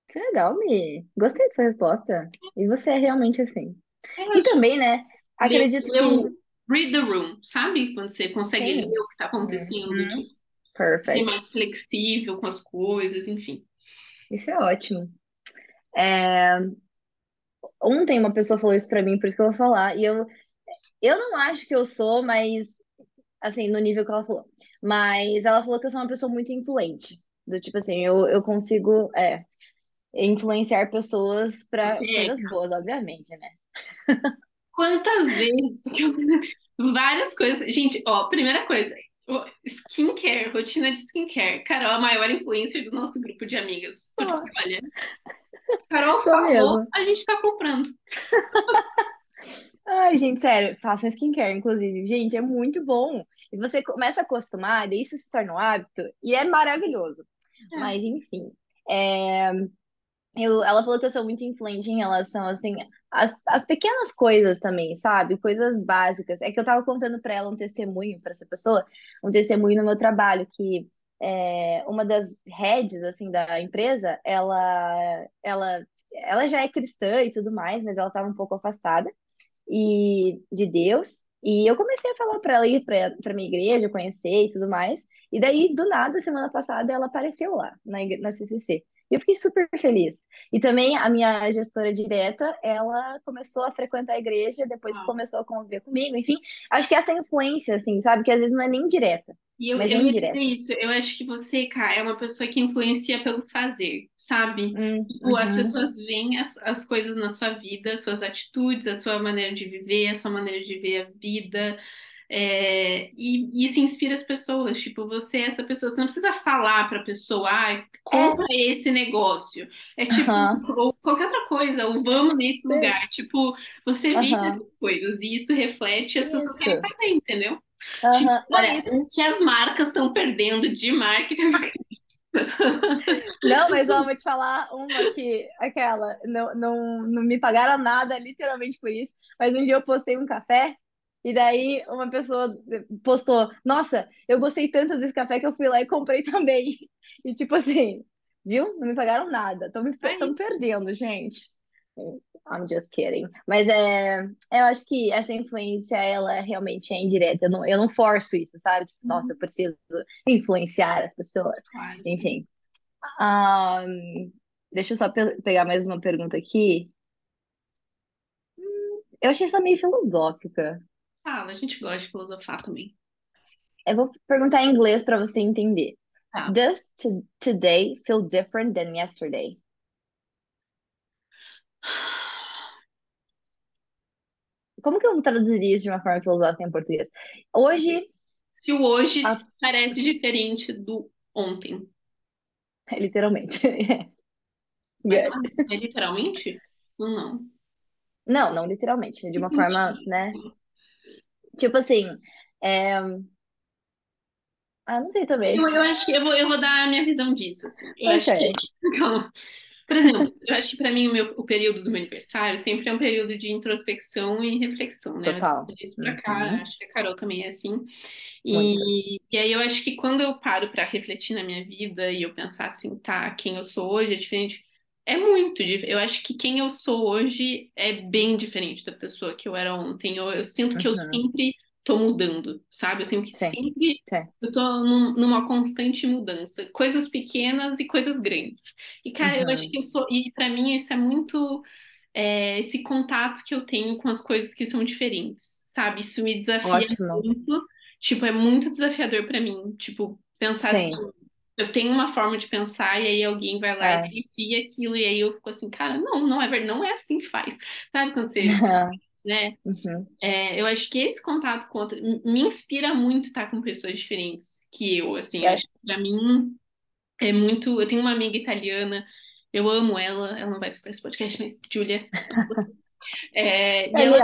S1: Que legal, Mi. Gostei dessa resposta. E você é realmente assim.
S2: Eu
S1: E
S2: acho
S1: também, né?
S2: ler,
S1: Acredito
S2: ler
S1: que
S2: read the room, sabe? Quando você consegue ler
S1: sim.
S2: o que está acontecendo,
S1: Uhum.
S2: tipo, ser
S1: Perfect.
S2: mais flexível com as coisas, enfim.
S1: Isso é ótimo. É, Ontem uma pessoa falou isso pra mim, por isso que eu vou falar. E eu, eu não acho que eu sou, mas assim, no nível que ela falou. Mas ela falou que eu sou uma pessoa muito influente. Do tipo assim, eu, eu consigo é, influenciar pessoas para coisas boas, obviamente, né?
S2: Quantas vezes que eu... Várias coisas. Gente, ó, primeira coisa, skincare, rotina de skincare. Carol é a maior influencer do nosso grupo de amigas. Porque,
S1: Sou,
S2: olha, Carol
S1: sou
S2: falou,
S1: mesmo.
S2: a gente tá comprando.
S1: Ai, gente, sério, façam skincare, inclusive. Gente, é muito bom. E você começa a acostumar, daí isso se torna um hábito e é maravilhoso.
S2: É.
S1: Mas, enfim. é, eu- ela falou que eu sou muito influente em relação, assim, às, às pequenas coisas também, sabe? Coisas básicas. É que eu tava contando pra ela um testemunho, pra essa pessoa, um testemunho no meu trabalho, que é, uma das heads, assim, da empresa, ela, ela, ela já é cristã e tudo mais, mas ela tava um pouco afastada e de Deus. E eu comecei a falar para ela ir para para minha igreja, conhecer e tudo mais. E daí, do nada, semana passada, ela apareceu lá na, na CCC. E eu fiquei super feliz. E também a minha gestora direta, ela começou a frequentar a igreja depois
S2: Uau.
S1: começou a conviver comigo. Enfim, acho que essa influência, assim, sabe? Que às vezes não é nem direta,
S2: E eu,
S1: mas é
S2: eu ia dizer isso, eu acho que você, cara, é uma pessoa que influencia pelo fazer, sabe?
S1: Hum,
S2: Tipo, as
S1: uhum.
S2: pessoas veem as, as coisas na sua vida, as suas atitudes, a sua maneira de viver, a sua maneira de ver a vida, é, e, e isso inspira as pessoas. Tipo, você é essa pessoa, você não precisa falar pra pessoa, ah,
S1: É,
S2: compra esse negócio. É tipo, ou qualquer outra coisa, ou vamos nesse
S1: sim,
S2: lugar. Tipo, você vive essas coisas, e isso reflete, as pessoas querem
S1: isso,
S2: fazer, entendeu? Tipo,
S1: aham. Não,
S2: olha,
S1: isso
S2: o que as marcas estão perdendo de marketing.
S1: Não, mas ó, vou te falar uma que, aquela, não, não, não me pagaram nada, literalmente por isso, mas um dia eu postei um café, e daí uma pessoa postou, nossa, eu gostei tanto desse café que eu fui lá e comprei também. E tipo assim, viu? Não me pagaram nada, estão me,
S2: É
S1: tão perdendo, gente. I'm just kidding. Mas é, eu acho que essa influência, ela realmente é indireta. Eu não, eu não forço isso, sabe? Tipo, nossa, eu
S2: Uhum,
S1: preciso influenciar as pessoas.
S2: claro.
S1: Enfim. Ah, deixa eu só pe- pegar mais uma pergunta aqui. Eu achei essa meio filosófica.
S2: Fala, a gente gosta de filosofar também.
S1: Eu vou perguntar em inglês para você entender.
S2: Tá.
S1: Does to- today feel different than yesterday? Como que eu traduziria isso de uma forma filosófica em português? Hoje,
S2: Se o hoje
S1: a-
S2: parece diferente do ontem.
S1: literalmente.
S2: Mas
S1: Yes.
S2: é literalmente? Não, não.
S1: Não, não literalmente, de uma forma, né? Tipo assim, é... ah, não sei também.
S2: Eu, eu acho que eu vou, eu vou dar a minha visão disso, assim. Eu
S1: Ok,
S2: acho que. Calma. Por exemplo, eu acho que para mim o, meu, o período do meu aniversário sempre é um período de introspecção e reflexão, né? Eu
S1: total.
S2: disse pra cá,
S1: Uhum,
S2: acho que a Carol também é assim. E, e aí eu acho que quando eu paro para refletir na minha vida e eu pensar assim, tá, quem eu sou hoje é diferente, é muito Eu acho que quem eu sou hoje é bem diferente da pessoa que eu era ontem. Eu, eu sinto que eu
S1: Uhum,
S2: sempre tô mudando, sabe? Eu sempre,
S1: sim,
S2: sempre
S1: sim.
S2: eu tô num- numa constante mudança, coisas pequenas e coisas grandes. E cara, eu acho
S1: Uhum,
S2: que eu sou, e para mim isso é muito é, esse contato que eu tenho com as coisas que são diferentes, sabe? Isso me desafia
S1: ótimo.
S2: muito, tipo, é muito desafiador pra mim, tipo, pensar assim,
S1: Sim,
S2: eu tenho uma forma de pensar e aí alguém vai lá e
S1: é.
S2: desafia aquilo e aí eu fico assim, cara, não, não é verdade, não é assim que faz. Sabe quando você, né?
S1: Uhum,
S2: É, eu acho que esse contato com outra, me inspira muito estar com pessoas diferentes que eu, assim, eu
S1: é.
S2: acho que pra mim é muito, eu tenho uma amiga italiana Eu amo ela, ela não vai escutar esse podcast, mas Julia, você. É, e ela.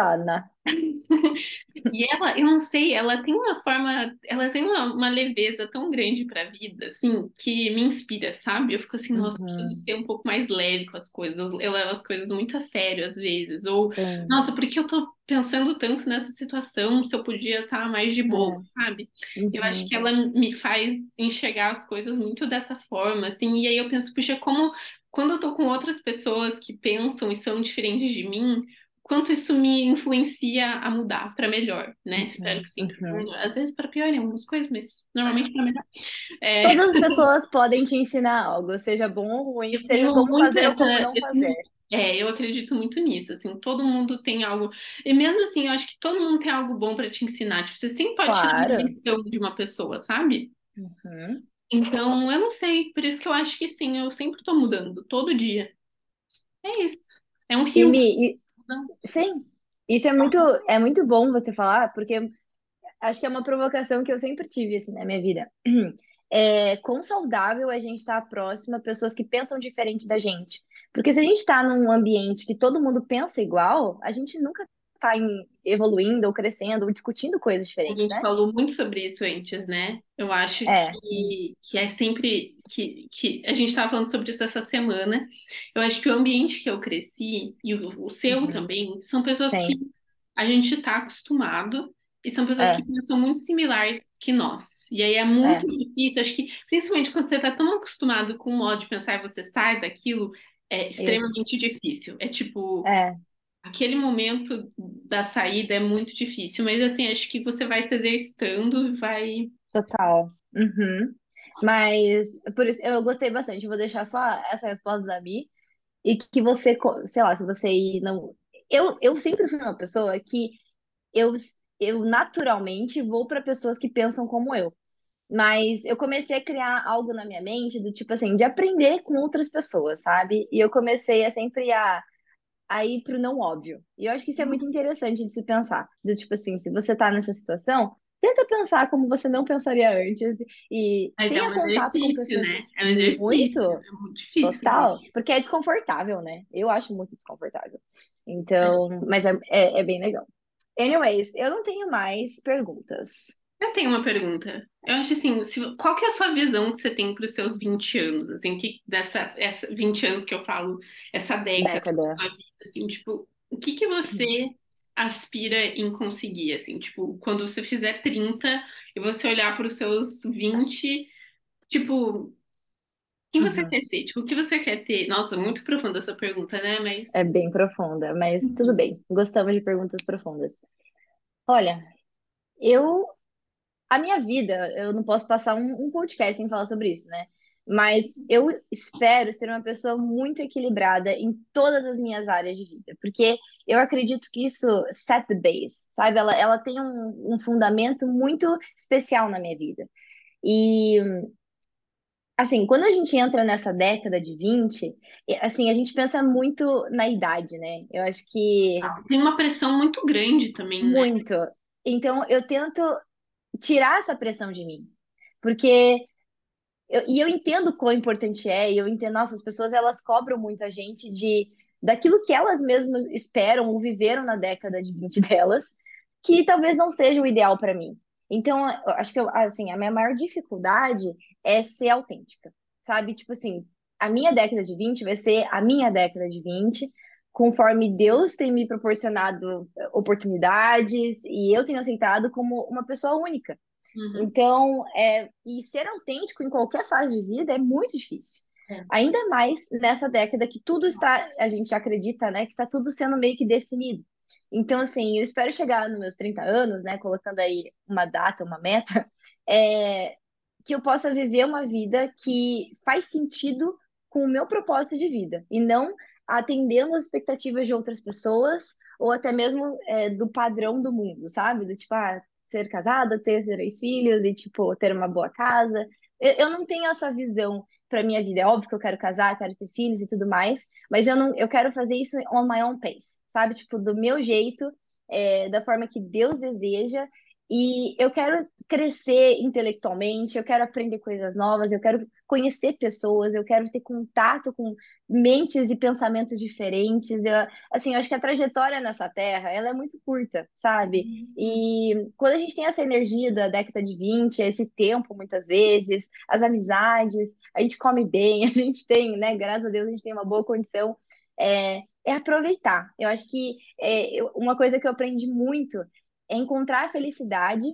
S2: E ela, eu não sei, ela tem uma forma, ela tem uma, uma leveza tão grande pra vida, assim, que me inspira, sabe? Eu fico assim, nossa, eu preciso
S1: Uhum,
S2: ser um pouco mais leve com as coisas. Eu levo as coisas muito a sério às vezes. Ou,
S1: sim,
S2: nossa, por que eu tô pensando tanto nessa situação se eu podia estar mais de boa,
S1: é.
S2: sabe? Eu acho que
S1: Uhum,
S2: ela me faz enxergar as coisas muito dessa forma, assim, e aí eu penso, puxa, como quando eu tô com outras pessoas que pensam e são diferentes de mim quanto isso me influencia a mudar para melhor, né? Espero
S1: uhum,
S2: que sempre para
S1: uhum.
S2: Às vezes para pior em algumas coisas, mas normalmente para melhor. É,
S1: Todas as pessoas podem te ensinar algo, seja bom ou ruim,
S2: eu
S1: seja como fazer ou
S2: essa,
S1: como não fazer.
S2: é, eu acredito muito nisso, assim, todo mundo tem algo, e mesmo assim, eu acho que todo mundo tem algo bom para te ensinar, tipo, você sempre pode tirar uma
S1: Claro.
S2: lição de uma pessoa, sabe?
S1: Uhum.
S2: Então, eu não sei, por isso que eu acho que sim, eu sempre tô mudando, todo dia. É isso. É um
S1: E
S2: rio.
S1: e-
S2: Não,
S1: sim, isso é muito, é muito bom você falar, porque acho que é uma provocação que eu sempre tive assim na minha vida. É, quão saudável é a gente estar próximo a pessoas que pensam diferente da gente. Porque se a gente está num ambiente que todo mundo pensa igual, a gente nunca está evoluindo ou crescendo ou discutindo coisas
S2: A
S1: diferentes,
S2: gente
S1: né?
S2: falou muito sobre isso antes, né? Eu acho
S1: É.
S2: que, que é sempre que, que a gente estava falando sobre isso essa semana. Eu acho que o ambiente que eu cresci e o, o seu
S1: Uhum.
S2: também são pessoas que
S1: Sim.
S2: a gente está acostumado e são pessoas que
S1: É.
S2: pensam muito similar que nós. E aí é muito
S1: É.
S2: difícil, acho que principalmente quando você está tão acostumado com o modo de pensar e você sai daquilo, é
S1: Isso.
S2: extremamente difícil. É tipo
S1: É.
S2: Aquele momento da saída é muito difícil, mas assim, acho que você vai se exercitando vai.
S1: Total. Uhum. Mas por isso eu gostei bastante. Vou deixar só essa resposta da Mi e que você, sei lá, se você não. Eu, eu sempre fui uma pessoa que eu, eu naturalmente vou para pessoas que pensam como eu. Mas eu comecei a criar algo na minha mente do tipo assim, de aprender com outras pessoas, sabe? E eu comecei a sempre a, a ir pro não óbvio. E eu acho que isso é muito interessante de se pensar. Do tipo assim, se você tá nessa situação, tenta pensar como você não pensaria antes e
S2: Mas é
S1: tenha
S2: um
S1: contato com
S2: exercício,
S1: pessoas
S2: né? É um exercício,
S1: muito
S2: é muito difícil fazer.
S1: total, porque é desconfortável, né? Eu acho muito desconfortável. Então, mas é, é, é bem legal. Anyways, eu não tenho mais perguntas.
S2: Eu tenho uma pergunta. Eu acho assim, se- qual que é a sua visão que você tem para os seus 20 anos? Assim, que dessa essa 20 anos que eu falo, essa década
S1: Década.
S2: da sua vida, assim, tipo, o que que você aspira em conseguir, assim, tipo, quando você fizer 30 e você olhar para os seus 20, tipo, quem você
S1: Uhum.
S2: quer ser? Tipo, o que você quer ter? Nossa, muito profunda essa pergunta, né?
S1: É
S2: Mas
S1: bem profunda, mas tudo
S2: Uhum.
S1: bem. Gostamos de perguntas profundas. Olha, eu a minha vida, eu não posso passar um, um podcast sem falar sobre isso, né? Mas eu espero ser uma pessoa muito equilibrada em todas as minhas áreas de vida, porque eu acredito que isso set the base, sabe? Ela, ela tem um, um fundamento muito especial na minha vida. E, assim, quando a gente entra nessa década de 20, e, assim, a gente pensa muito na idade, né? Eu acho que
S2: tem uma pressão muito grande também, né?
S1: muito. Então, eu tento tirar essa pressão de mim. Porque eu, e eu entendo quão importante é, e eu entendo, nossa, as pessoas elas cobram muito a gente de daquilo que elas mesmas esperam ou viveram na década de 20 delas, que talvez não seja o ideal para mim. Então, acho que eu, assim, a minha maior dificuldade é ser autêntica, sabe? Tipo assim, a minha década de 20 vai ser a minha década de 20, conforme Deus tem me proporcionado oportunidades e eu tenho aceitado como uma pessoa única. Uhum. Então, é, e ser autêntico em qualquer fase de vida é muito difícil. É. Ainda mais nessa década que tudo está, a gente acredita, né, que está tudo sendo meio que definido. Então, assim, eu espero chegar nos meus 30 anos, né, colocando aí uma data, uma meta, é, que eu possa viver uma vida que faz sentido com o meu propósito de vida e não atendendo as expectativas de outras pessoas ou até mesmo é, do padrão do mundo, sabe? Do tipo, ah, ser casada, ter três filhos e, tipo, ter uma boa casa. Eu, eu não tenho essa visão para minha vida. É óbvio que eu quero casar, quero ter filhos e tudo mais, mas eu não, eu quero fazer isso on my own pace, sabe? Tipo, do meu jeito, é, da forma que Deus deseja e eu quero crescer intelectualmente, eu quero aprender coisas novas, eu quero conhecer pessoas, eu quero ter contato com mentes e pensamentos diferentes. Eu, assim, eu acho que a trajetória nessa terra, ela é muito curta, sabe? Uhum. E quando a gente tem essa energia da década de 20, esse tempo, muitas vezes, as amizades, a gente come bem, a gente tem, né? Graças a Deus, a gente tem uma boa condição. É, é aproveitar. Eu acho que é, uma coisa que eu aprendi muito é encontrar a felicidade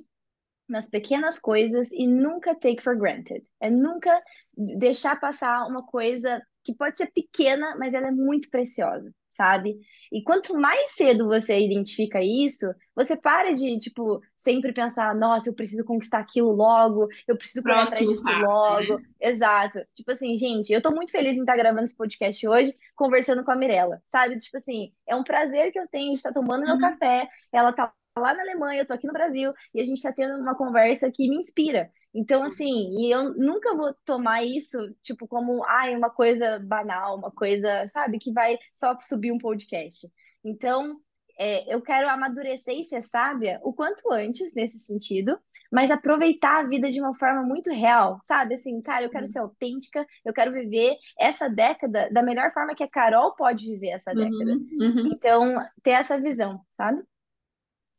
S1: nas pequenas coisas e nunca take for granted. É nunca deixar passar uma coisa que pode ser pequena, mas ela é muito preciosa, sabe? E quanto mais cedo você identifica isso, você para de, tipo, sempre pensar, nossa, eu preciso conquistar aquilo logo, eu preciso correr atrás disso passo, logo. Né? Exato. Tipo assim, gente, eu tô muito feliz em estar gravando esse podcast hoje, conversando com a Mirella, sabe? Tipo assim, é um prazer que eu tenho de estar tomando uhum. meu café, ela tá lá na Alemanha, eu tô aqui no Brasil, e a gente está tendo uma conversa que me inspira. Então, assim, e eu nunca vou tomar isso, tipo, como, ai, uma coisa banal, uma coisa, sabe, que vai só subir um podcast. Então, é, eu quero amadurecer e ser sábia o quanto antes, nesse sentido, mas aproveitar a vida de uma forma muito real, sabe? Assim, cara, eu quero ser autêntica, eu quero viver essa década da melhor forma que a Carol pode viver essa década. Uhum, uhum. Então, ter essa visão, sabe?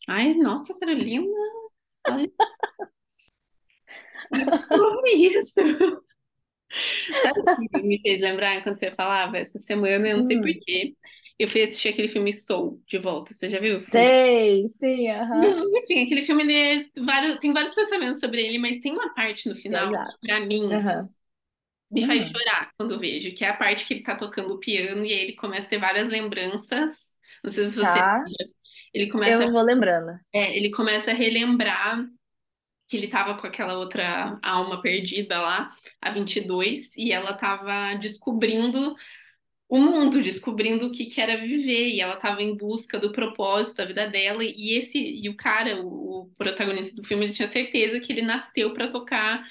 S2: Ai, nossa, Carolina. Olha. É sobre isso. Sabe o que me fez lembrar quando você falava? Essa semana, eu não sei hum. porquê, eu fui assistir aquele filme Soul de volta. Você já viu?
S1: Sei, sim, aham.
S2: Enfim, aquele filme ele é vários, tem vários pensamentos sobre ele, mas tem uma parte no final Exato. que, pra mim, uhum. me faz chorar quando vejo, que é a parte que ele tá tocando o piano e aí ele começa a ter várias lembranças. Não sei se você tá. Ele começa.
S1: Eu vou lembrando.
S2: É, ele começa a relembrar que ele tava com aquela outra alma perdida lá, a 22, e ela tava descobrindo o mundo, descobrindo o que, que era viver, e ela tava em busca do propósito da vida dela, e esse e o cara, o, o protagonista do filme, ele tinha certeza que ele nasceu para tocar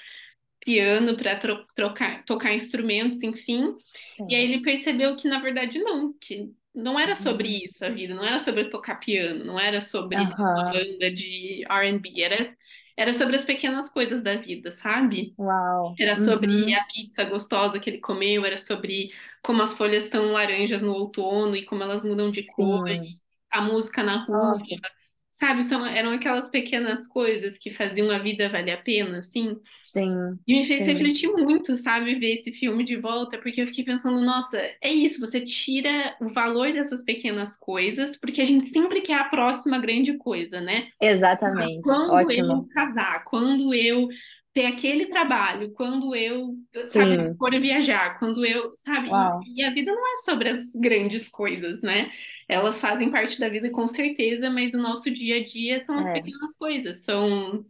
S2: piano, para tro trocar, tocar instrumentos, enfim. Sim. E aí ele percebeu que na verdade não, que não era sobre uhum. isso a vida, não era sobre tocar piano, não era sobre uhum. uma banda de R&B, era era sobre as pequenas coisas da vida, sabe?
S1: Uau.
S2: Era sobre uhum. a pizza gostosa que ele comeu, era sobre como as folhas estão laranjas no outono e como elas mudam de cor, a música na rua. Nossa. Sabe, são, eram aquelas pequenas coisas que faziam a vida valer a pena, assim.
S1: Sim.
S2: E me fez sim. refletir muito, sabe, ver esse filme de volta, porque eu fiquei pensando, nossa, é isso, você tira o valor dessas pequenas coisas, porque a gente sempre quer a próxima grande coisa, né?
S1: Exatamente.
S2: Quando
S1: Ótimo.
S2: eu casar, quando eu ter aquele trabalho, quando eu, sabe, Sim. for viajar, quando eu, sabe, e, e, a vida não é sobre as grandes coisas, né? Elas fazem parte da vida com certeza, mas o nosso dia a dia são as é. pequenas coisas, são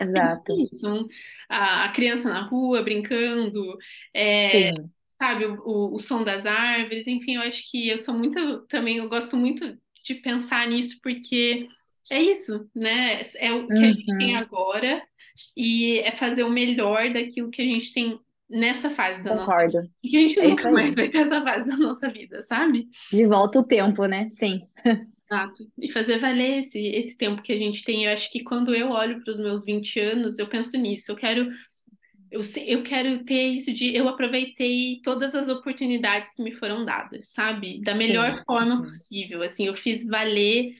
S1: Exato.
S2: São a, a, criança na rua brincando, é, sabe, o, o, o som das árvores, enfim, eu acho que eu sou muito, também eu gosto muito de pensar nisso, porque é isso, né? É o que uhum. a gente tem uhum. agora e é fazer o melhor daquilo que a gente tem nessa fase da
S1: Concordo.
S2: nossa vida. E que a gente é nunca mais vai ter essa fase da nossa vida, sabe?
S1: De volta o tempo, né? Sim.
S2: Exato. E fazer valer esse, esse tempo que a gente tem. Eu acho que quando eu olho para os meus 20 anos, eu penso nisso. Eu quero eu, eu quero ter isso de eu aproveitei todas as oportunidades que me foram dadas, sabe? Da melhor
S1: Sim.
S2: forma
S1: Uhum.
S2: possível. Assim, eu fiz valer,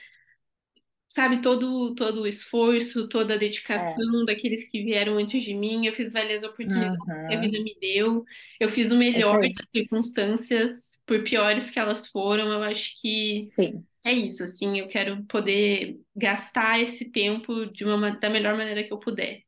S2: sabe, todo, todo o esforço, toda a
S1: É.
S2: dedicação daqueles que vieram antes de mim. Eu fiz valer as oportunidades que a
S1: Uhum.
S2: vida me deu. Eu fiz o
S1: É
S2: melhor das circunstâncias, por piores que elas foram. Eu acho que
S1: Sim.
S2: é isso, assim, eu quero poder gastar esse tempo de uma, ma- da melhor maneira que eu puder.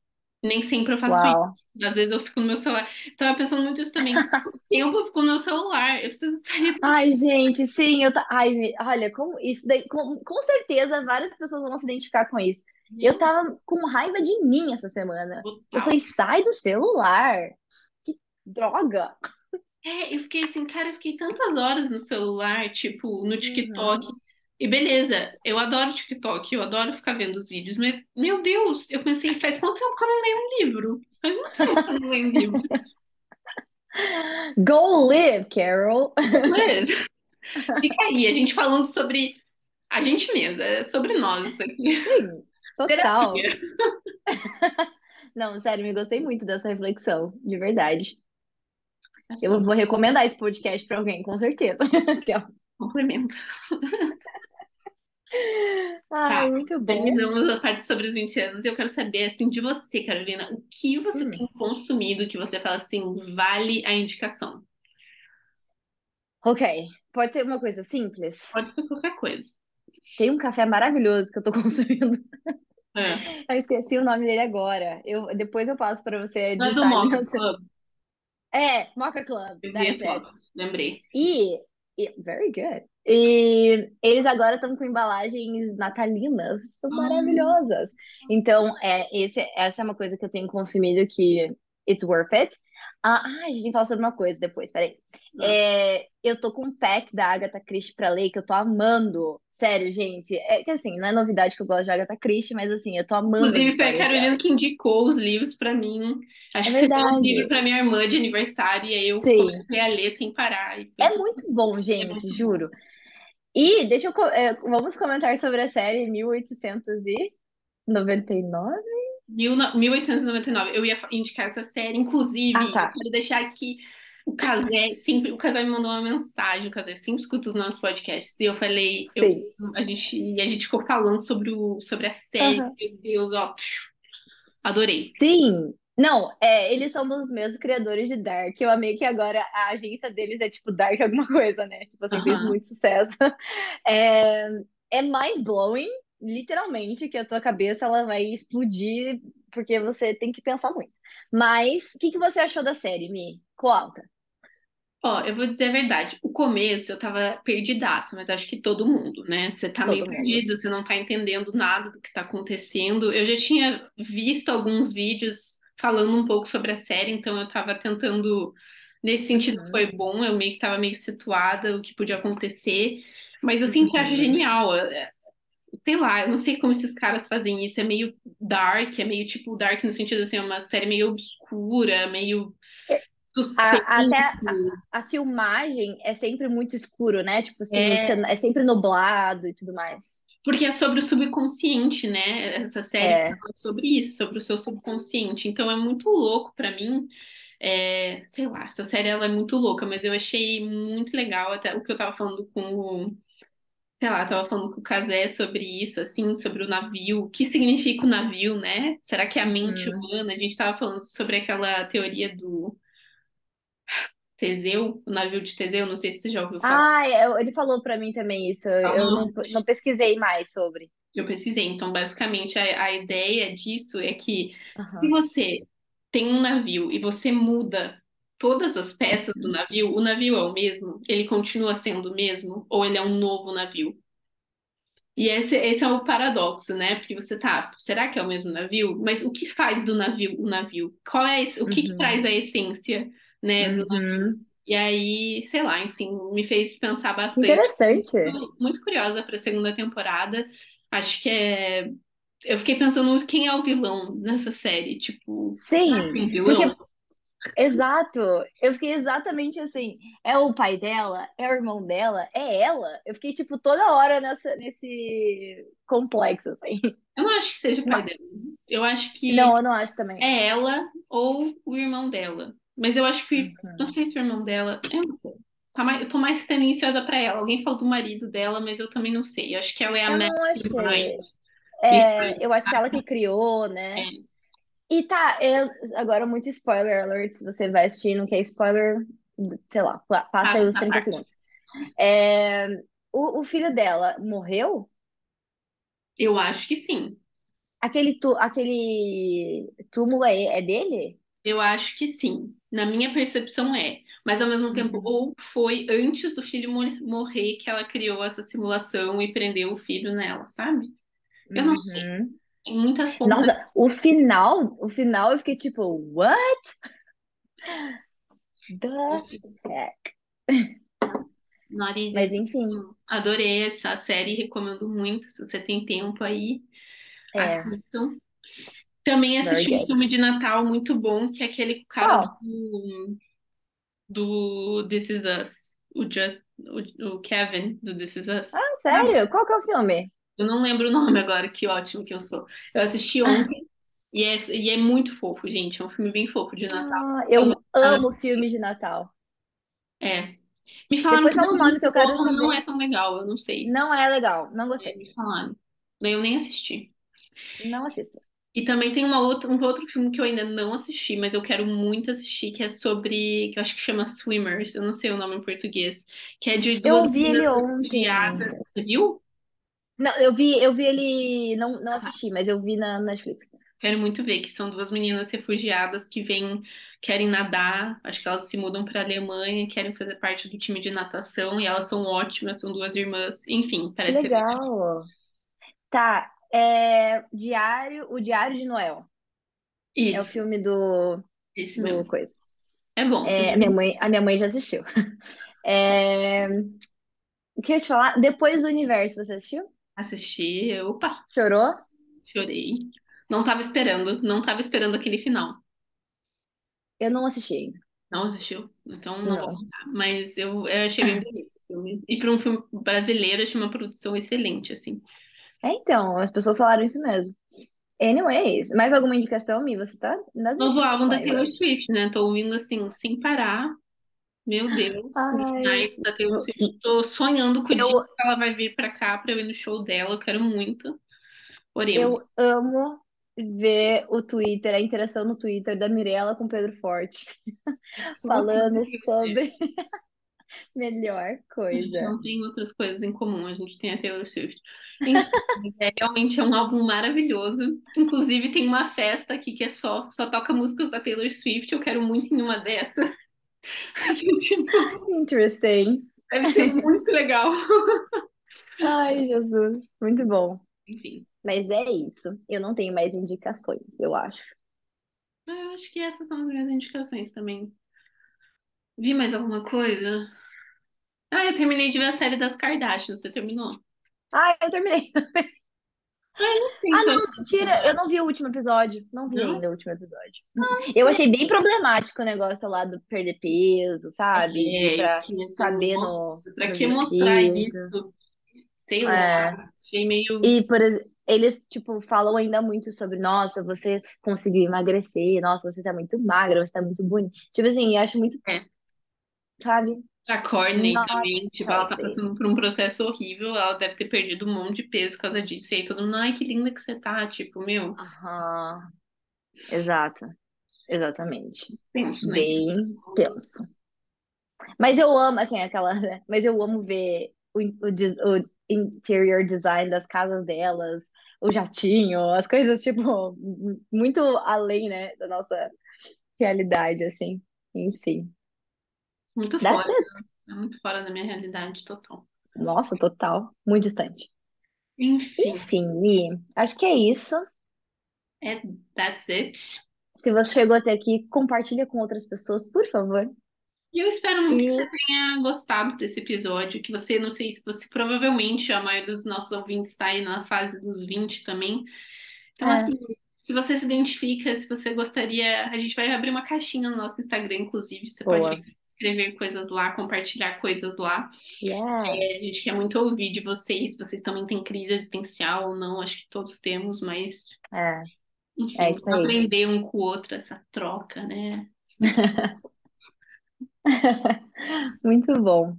S2: Nem sempre eu faço isso.
S1: Uau.
S2: Às vezes eu fico no meu celular. Tava pensando muito isso também. O tempo eu fico no meu celular. Eu preciso sair
S1: Ai, gente, sim, eu tá. Ai, me- olha, como isso daí, com, com certeza várias pessoas vão se identificar com isso. Eu
S2: meu
S1: tava com raiva de mim essa semana. Eu
S2: total.
S1: falei, sai do celular. Que droga.
S2: É, eu fiquei assim, cara, eu fiquei tantas horas no celular, tipo, no TikTok.
S1: Uhum.
S2: E beleza, eu adoro TikTok, eu adoro ficar vendo os vídeos, mas, meu Deus, eu pensei, faz quanto tempo que eu não leio um livro? Faz muito tempo que eu não leio um livro.
S1: Go live, Carol.
S2: Mas, Fica aí, a gente falando sobre a gente mesmo, é sobre nós isso aqui.
S1: Sim, total. Não, sério, me gostei muito dessa reflexão, de verdade.
S2: É
S1: Eu vou recomendar esse podcast pra alguém, com certeza. Aquela.
S2: complemento.
S1: Ai,
S2: Tá,
S1: muito bom.
S2: terminamos a parte sobre os 20 anos eu quero saber, assim, de você, Carolina, o que você
S1: Hum.
S2: tem consumido que você fala assim, vale a indicação?
S1: Ok, pode ser uma coisa simples?
S2: Pode ser qualquer coisa.
S1: Tem um café maravilhoso que eu tô consumindo.
S2: É.
S1: Eu esqueci o nome dele agora. Eu, depois eu passo pra você
S2: Não é do Mocha Club,
S1: É, Mocha Club.
S2: lembrei.
S1: E, e- very good. E eles agora estão com embalagens natalinas, estão
S2: Ah.
S1: maravilhosas. Então, é, esse, essa é uma coisa que eu tenho consumido que it's worth it. Ah, a gente fala sobre uma coisa depois, peraí.
S2: Ah.
S1: É, eu tô com um pack da Agatha Christie pra ler que eu tô amando. Sério, gente. É que assim, não é novidade que eu gosto de Agatha Christie, mas assim, eu tô amando
S2: Inclusive, foi a. Carolina que indicou os livros pra mim. Acho
S1: É
S2: que você deu um
S1: verdade.
S2: livro pra minha irmã de aniversário e aí eu
S1: Sim.
S2: comecei a ler sem parar. Foi
S1: É muito bom,
S2: é
S1: gente,
S2: muito bom.
S1: juro. E deixa eu. é, vamos comentar sobre a série 1899?
S2: Mil no- 1899. Eu ia indicar essa série. Inclusive,
S1: Ah, tá.
S2: eu quero deixar aqui o Casé sempre. O Casé me mandou uma mensagem. O Casé sempre escuta os nossos podcasts. E eu falei, eu, a gente, e a gente ficou falando sobre, o, sobre a série.
S1: Aham.
S2: Meu Deus, ó. Adorei.
S1: Sim. Não, é, eles são dos mesmos criadores de Dark. Eu amei que agora a agência deles é tipo Dark alguma coisa, né? Tipo assim, fez
S2: Aham.
S1: muito sucesso. É, é mind-blowing, literalmente, que a tua cabeça ela vai explodir porque você tem que pensar muito. Mas, o que que você achou da série, Mi? Conta.
S2: Ó, eu vou dizer a verdade. O começo eu tava perdidaça, mas acho que todo mundo, né? Você tá meio
S1: Todo mundo.
S2: perdido, você não tá entendendo nada do que tá acontecendo. Eu já tinha visto alguns vídeos falando um pouco sobre a série, então eu tava tentando. Nesse sentido
S1: Uhum.
S2: foi bom, eu meio que tava meio situada o que podia acontecer, mas eu sempre acho genial. É, Sei lá, eu não sei como esses caras fazem isso. É meio dark, é meio tipo dark no sentido assim, é uma série meio obscura, meio.
S1: A- até a, a filmagem é sempre muito escuro, né? Tipo assim,
S2: É.
S1: é sempre nublado e tudo mais.
S2: Porque é sobre o subconsciente, né? Essa série
S1: É.
S2: fala sobre isso, sobre o seu subconsciente. Então é muito louco pra mim. É, sei lá, essa série ela é muito louca, mas eu achei muito legal até o que eu tava falando com o, sei lá, eu tava falando com o Casé sobre isso, assim, sobre o navio, o que significa o navio, né? Será que é a mente
S1: Hum.
S2: humana? A gente tava falando sobre aquela teoria do Teseu, o navio de Teseu, não sei se você já ouviu falar.
S1: Ah, eu- ele falou pra mim também isso. Eu
S2: Falou?
S1: não, não pesquisei mais sobre.
S2: Eu precisei. Então, basicamente, a, a ideia disso é que se você tem um navio e você muda todas as peças do navio, o navio é o mesmo? Ele continua sendo o mesmo? Ou ele é um novo navio? E esse, esse é o paradoxo, né? Porque você tá, será que é o mesmo navio? Mas o que faz do navio o navio? Qual é esse, o que que
S1: Uhum.
S2: traz a essência, né, do navio?
S1: Uhum.
S2: E aí, sei lá, enfim, me fez pensar bastante.
S1: Interessante.
S2: Muito, muito curiosa para a segunda temporada. Acho que é. Eu fiquei pensando quem é o vilão nessa série. Tipo, que
S1: Sim,
S2: vilão?
S1: porque Exato. Eu fiquei exatamente assim. É o pai dela? É o irmão dela? É ela? Eu fiquei, tipo, toda hora nessa, nesse complexo, assim.
S2: Eu não acho que seja o pai dela. Eu acho que
S1: Não, eu não acho também.
S2: é ela ou o irmão dela. Mas eu acho que.
S1: Uhum.
S2: Não sei se o irmão dela. Eu não sei. Tá eu tô mais tendenciosa pra ela. Alguém falou do marido dela, mas eu também não sei. Eu acho que ela é a
S1: Eu não
S2: mastermind.
S1: É, eu acho que ela que criou, né?
S2: É.
S1: E tá, eu- agora muito spoiler alert, se você vai assistir e não quer spoiler, sei lá, pa- passa
S2: Passa
S1: aí os
S2: essa
S1: 30
S2: parte.
S1: segundos. É, o, o filho dela morreu?
S2: Eu acho que sim.
S1: Aquele, tu, aquele túmulo é, é dele?
S2: Eu acho que sim. Na minha percepção é. Mas ao mesmo tempo,
S1: Uhum.
S2: ou foi antes do filho mo- morrer que ela criou essa simulação e prendeu o filho nela, sabe? Eu não sei. Tem muitas pontas.
S1: Nossa, o final, o final eu fiquei tipo, what? The heck? Mas enfim,
S2: Adorei essa série, recomendo muito. Se você tem tempo aí,
S1: é.
S2: assistam. Também assisti um filme de Natal muito bom, que é aquele cara
S1: Qual?
S2: do, do This Is Us. O, Just, o, o Kevin do This Is Us.
S1: Ah, sério? Qual que é o filme?
S2: Eu não lembro o nome agora, que ótimo que eu sou. Eu assisti ontem e é, e é muito fofo, gente. É um filme bem fofo de Natal.
S1: Ah, eu amo filmes de Natal.
S2: É. Me falaram
S1: Depois
S2: que
S1: fala o nome que eu quero
S2: não
S1: saber.
S2: é tão legal, eu não sei.
S1: Não é legal, não
S2: É,
S1: gostei.
S2: me falaram. Eu nem assisti.
S1: Não assista.
S2: E também tem uma outra, um outro filme que eu ainda não assisti, mas eu quero muito assistir, que é sobre, que eu acho que chama Swimmers, eu não sei o nome em português, que é de
S1: Eu
S2: duas
S1: vi ele ontem.
S2: Você viu?
S1: Não, eu vi, eu vi ele, não, não assisti, mas eu vi na Netflix.
S2: Quero muito ver, que são duas meninas refugiadas que vêm, querem nadar, acho que elas se mudam para a Alemanha, querem fazer parte do time de natação, e elas são ótimas, são duas irmãs, enfim, parece ser legal.
S1: legal. Tá, é Diário, o Diário de Noel. É o
S2: Isso,
S1: filme do,
S2: esse
S1: do
S2: mesmo.
S1: coisa.
S2: É bom.
S1: É, a minha mãe, a minha mãe já assistiu. É, o que eu ia te falar? Depois do Universo, você assistiu?
S2: Assisti, opa,
S1: Chorou?
S2: chorei. Não tava esperando, não tava esperando aquele final.
S1: Eu não assisti ainda.
S2: Não assistiu? Então não vou
S1: Não.
S2: contar. Mas eu, eu achei bem bonito o filme. E para um filme brasileiro, achei uma produção excelente, assim.
S1: É, então, as pessoas falaram isso mesmo. Anyways, mais alguma indicação, Mi? Você tá nas
S2: Novo álbum da
S1: indicações
S2: Taylor
S1: hoje.
S2: Swift, né? Tô ouvindo assim, sem parar. Meu Deus,
S1: Ai,
S2: Nights da Taylor
S1: eu,
S2: Swift. Tô sonhando com o dia
S1: eu,
S2: que ela vai vir pra cá pra eu ir no show dela. Eu quero muito. Oremos.
S1: eu amo ver o Twitter, a interação no Twitter da Mirella com o Pedro Forte, falando
S2: assim,
S1: sobre melhor
S2: A gente
S1: coisa.
S2: não tem outras coisas em comum, a gente tem a Taylor Swift. Enfim, é, realmente é um álbum maravilhoso. Inclusive, tem uma festa aqui que é só, só toca músicas da Taylor Swift. Eu quero muito em uma dessas. Tipo,
S1: Interesting.
S2: deve ser muito legal.
S1: Ai, Jesus, muito bom.
S2: Enfim,
S1: Mas é isso. Eu não tenho mais indicações, eu acho.
S2: eu acho que essas são as minhas indicações também. Vi mais alguma coisa? Ah, eu terminei de ver a série das Kardashians. Você terminou?
S1: Ah, eu terminei.
S2: Ah, eu não sei.
S1: Ah, não, mentira. Eu não vi o último episódio. Não vi
S2: Não?
S1: ainda o último episódio. Eu achei bem problemático o negócio lá do perder peso, sabe?
S2: É,
S1: pra
S2: fiquei assim,
S1: caber no,
S2: nossa, pra
S1: no
S2: que mostrar
S1: vestido.
S2: isso? Sei lá,
S1: É.
S2: achei meio.
S1: E, por exemplo, eles, tipo, falam ainda muito sobre, nossa, você conseguiu emagrecer, nossa, você tá muito magra, você tá muito bonita. Tipo assim, eu acho muito,
S2: É.
S1: sabe?
S2: A Courtney também, tipo, ela tá passando por um processo horrível, ela deve ter perdido um monte de peso por causa disso. E aí todo mundo, ai, que linda que você tá, tipo, meu,
S1: Aham. Exato. Exatamente.
S2: penso, né?
S1: Bem tenso. Mas eu amo, assim, aquela, né? Mas eu amo ver o, o, des- o interior design das casas delas, o jatinho, as coisas, tipo, muito além, né, da nossa realidade, assim. Enfim.
S2: Muito
S1: That's
S2: fora,
S1: it.
S2: é muito fora da minha realidade total.
S1: Nossa, total. Muito distante.
S2: Enfim,
S1: Enfim, Mi, acho que é isso.
S2: é that's it.
S1: Se você chegou até aqui, compartilha com outras pessoas, por favor.
S2: E eu espero muito que
S1: E
S2: você tenha gostado desse episódio, que você, não sei se você, provavelmente a maioria dos nossos ouvintes está aí na fase dos 20 também. Então,
S1: é,
S2: assim, Se você se identifica, se você gostaria, a gente vai abrir uma caixinha no nosso Instagram, inclusive. Você
S1: Boa.
S2: pode escrever coisas lá, compartilhar coisas lá.
S1: Yeah.
S2: É, a gente quer muito ouvir de vocês, vocês também têm crise existencial ou não. Acho que todos temos, mas
S1: É,
S2: enfim,
S1: É isso aí.
S2: aprender um com o outro, essa troca, né?
S1: muito bom.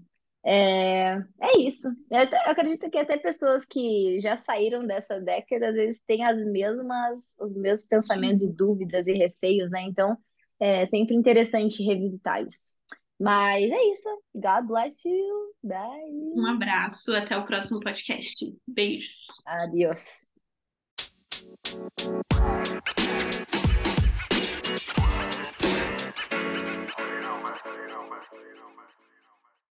S1: É, é isso. Eu, eu acredito que até pessoas que já saíram dessa década, às vezes têm as mesmas, os mesmos pensamentos e dúvidas e receios, né? Então, é sempre interessante revisitar isso. Mas é isso. God bless you. Bye.
S2: Um abraço, até o próximo podcast. Beijos.
S1: Adiós.
S3: You know, man. You know, man. You know, man.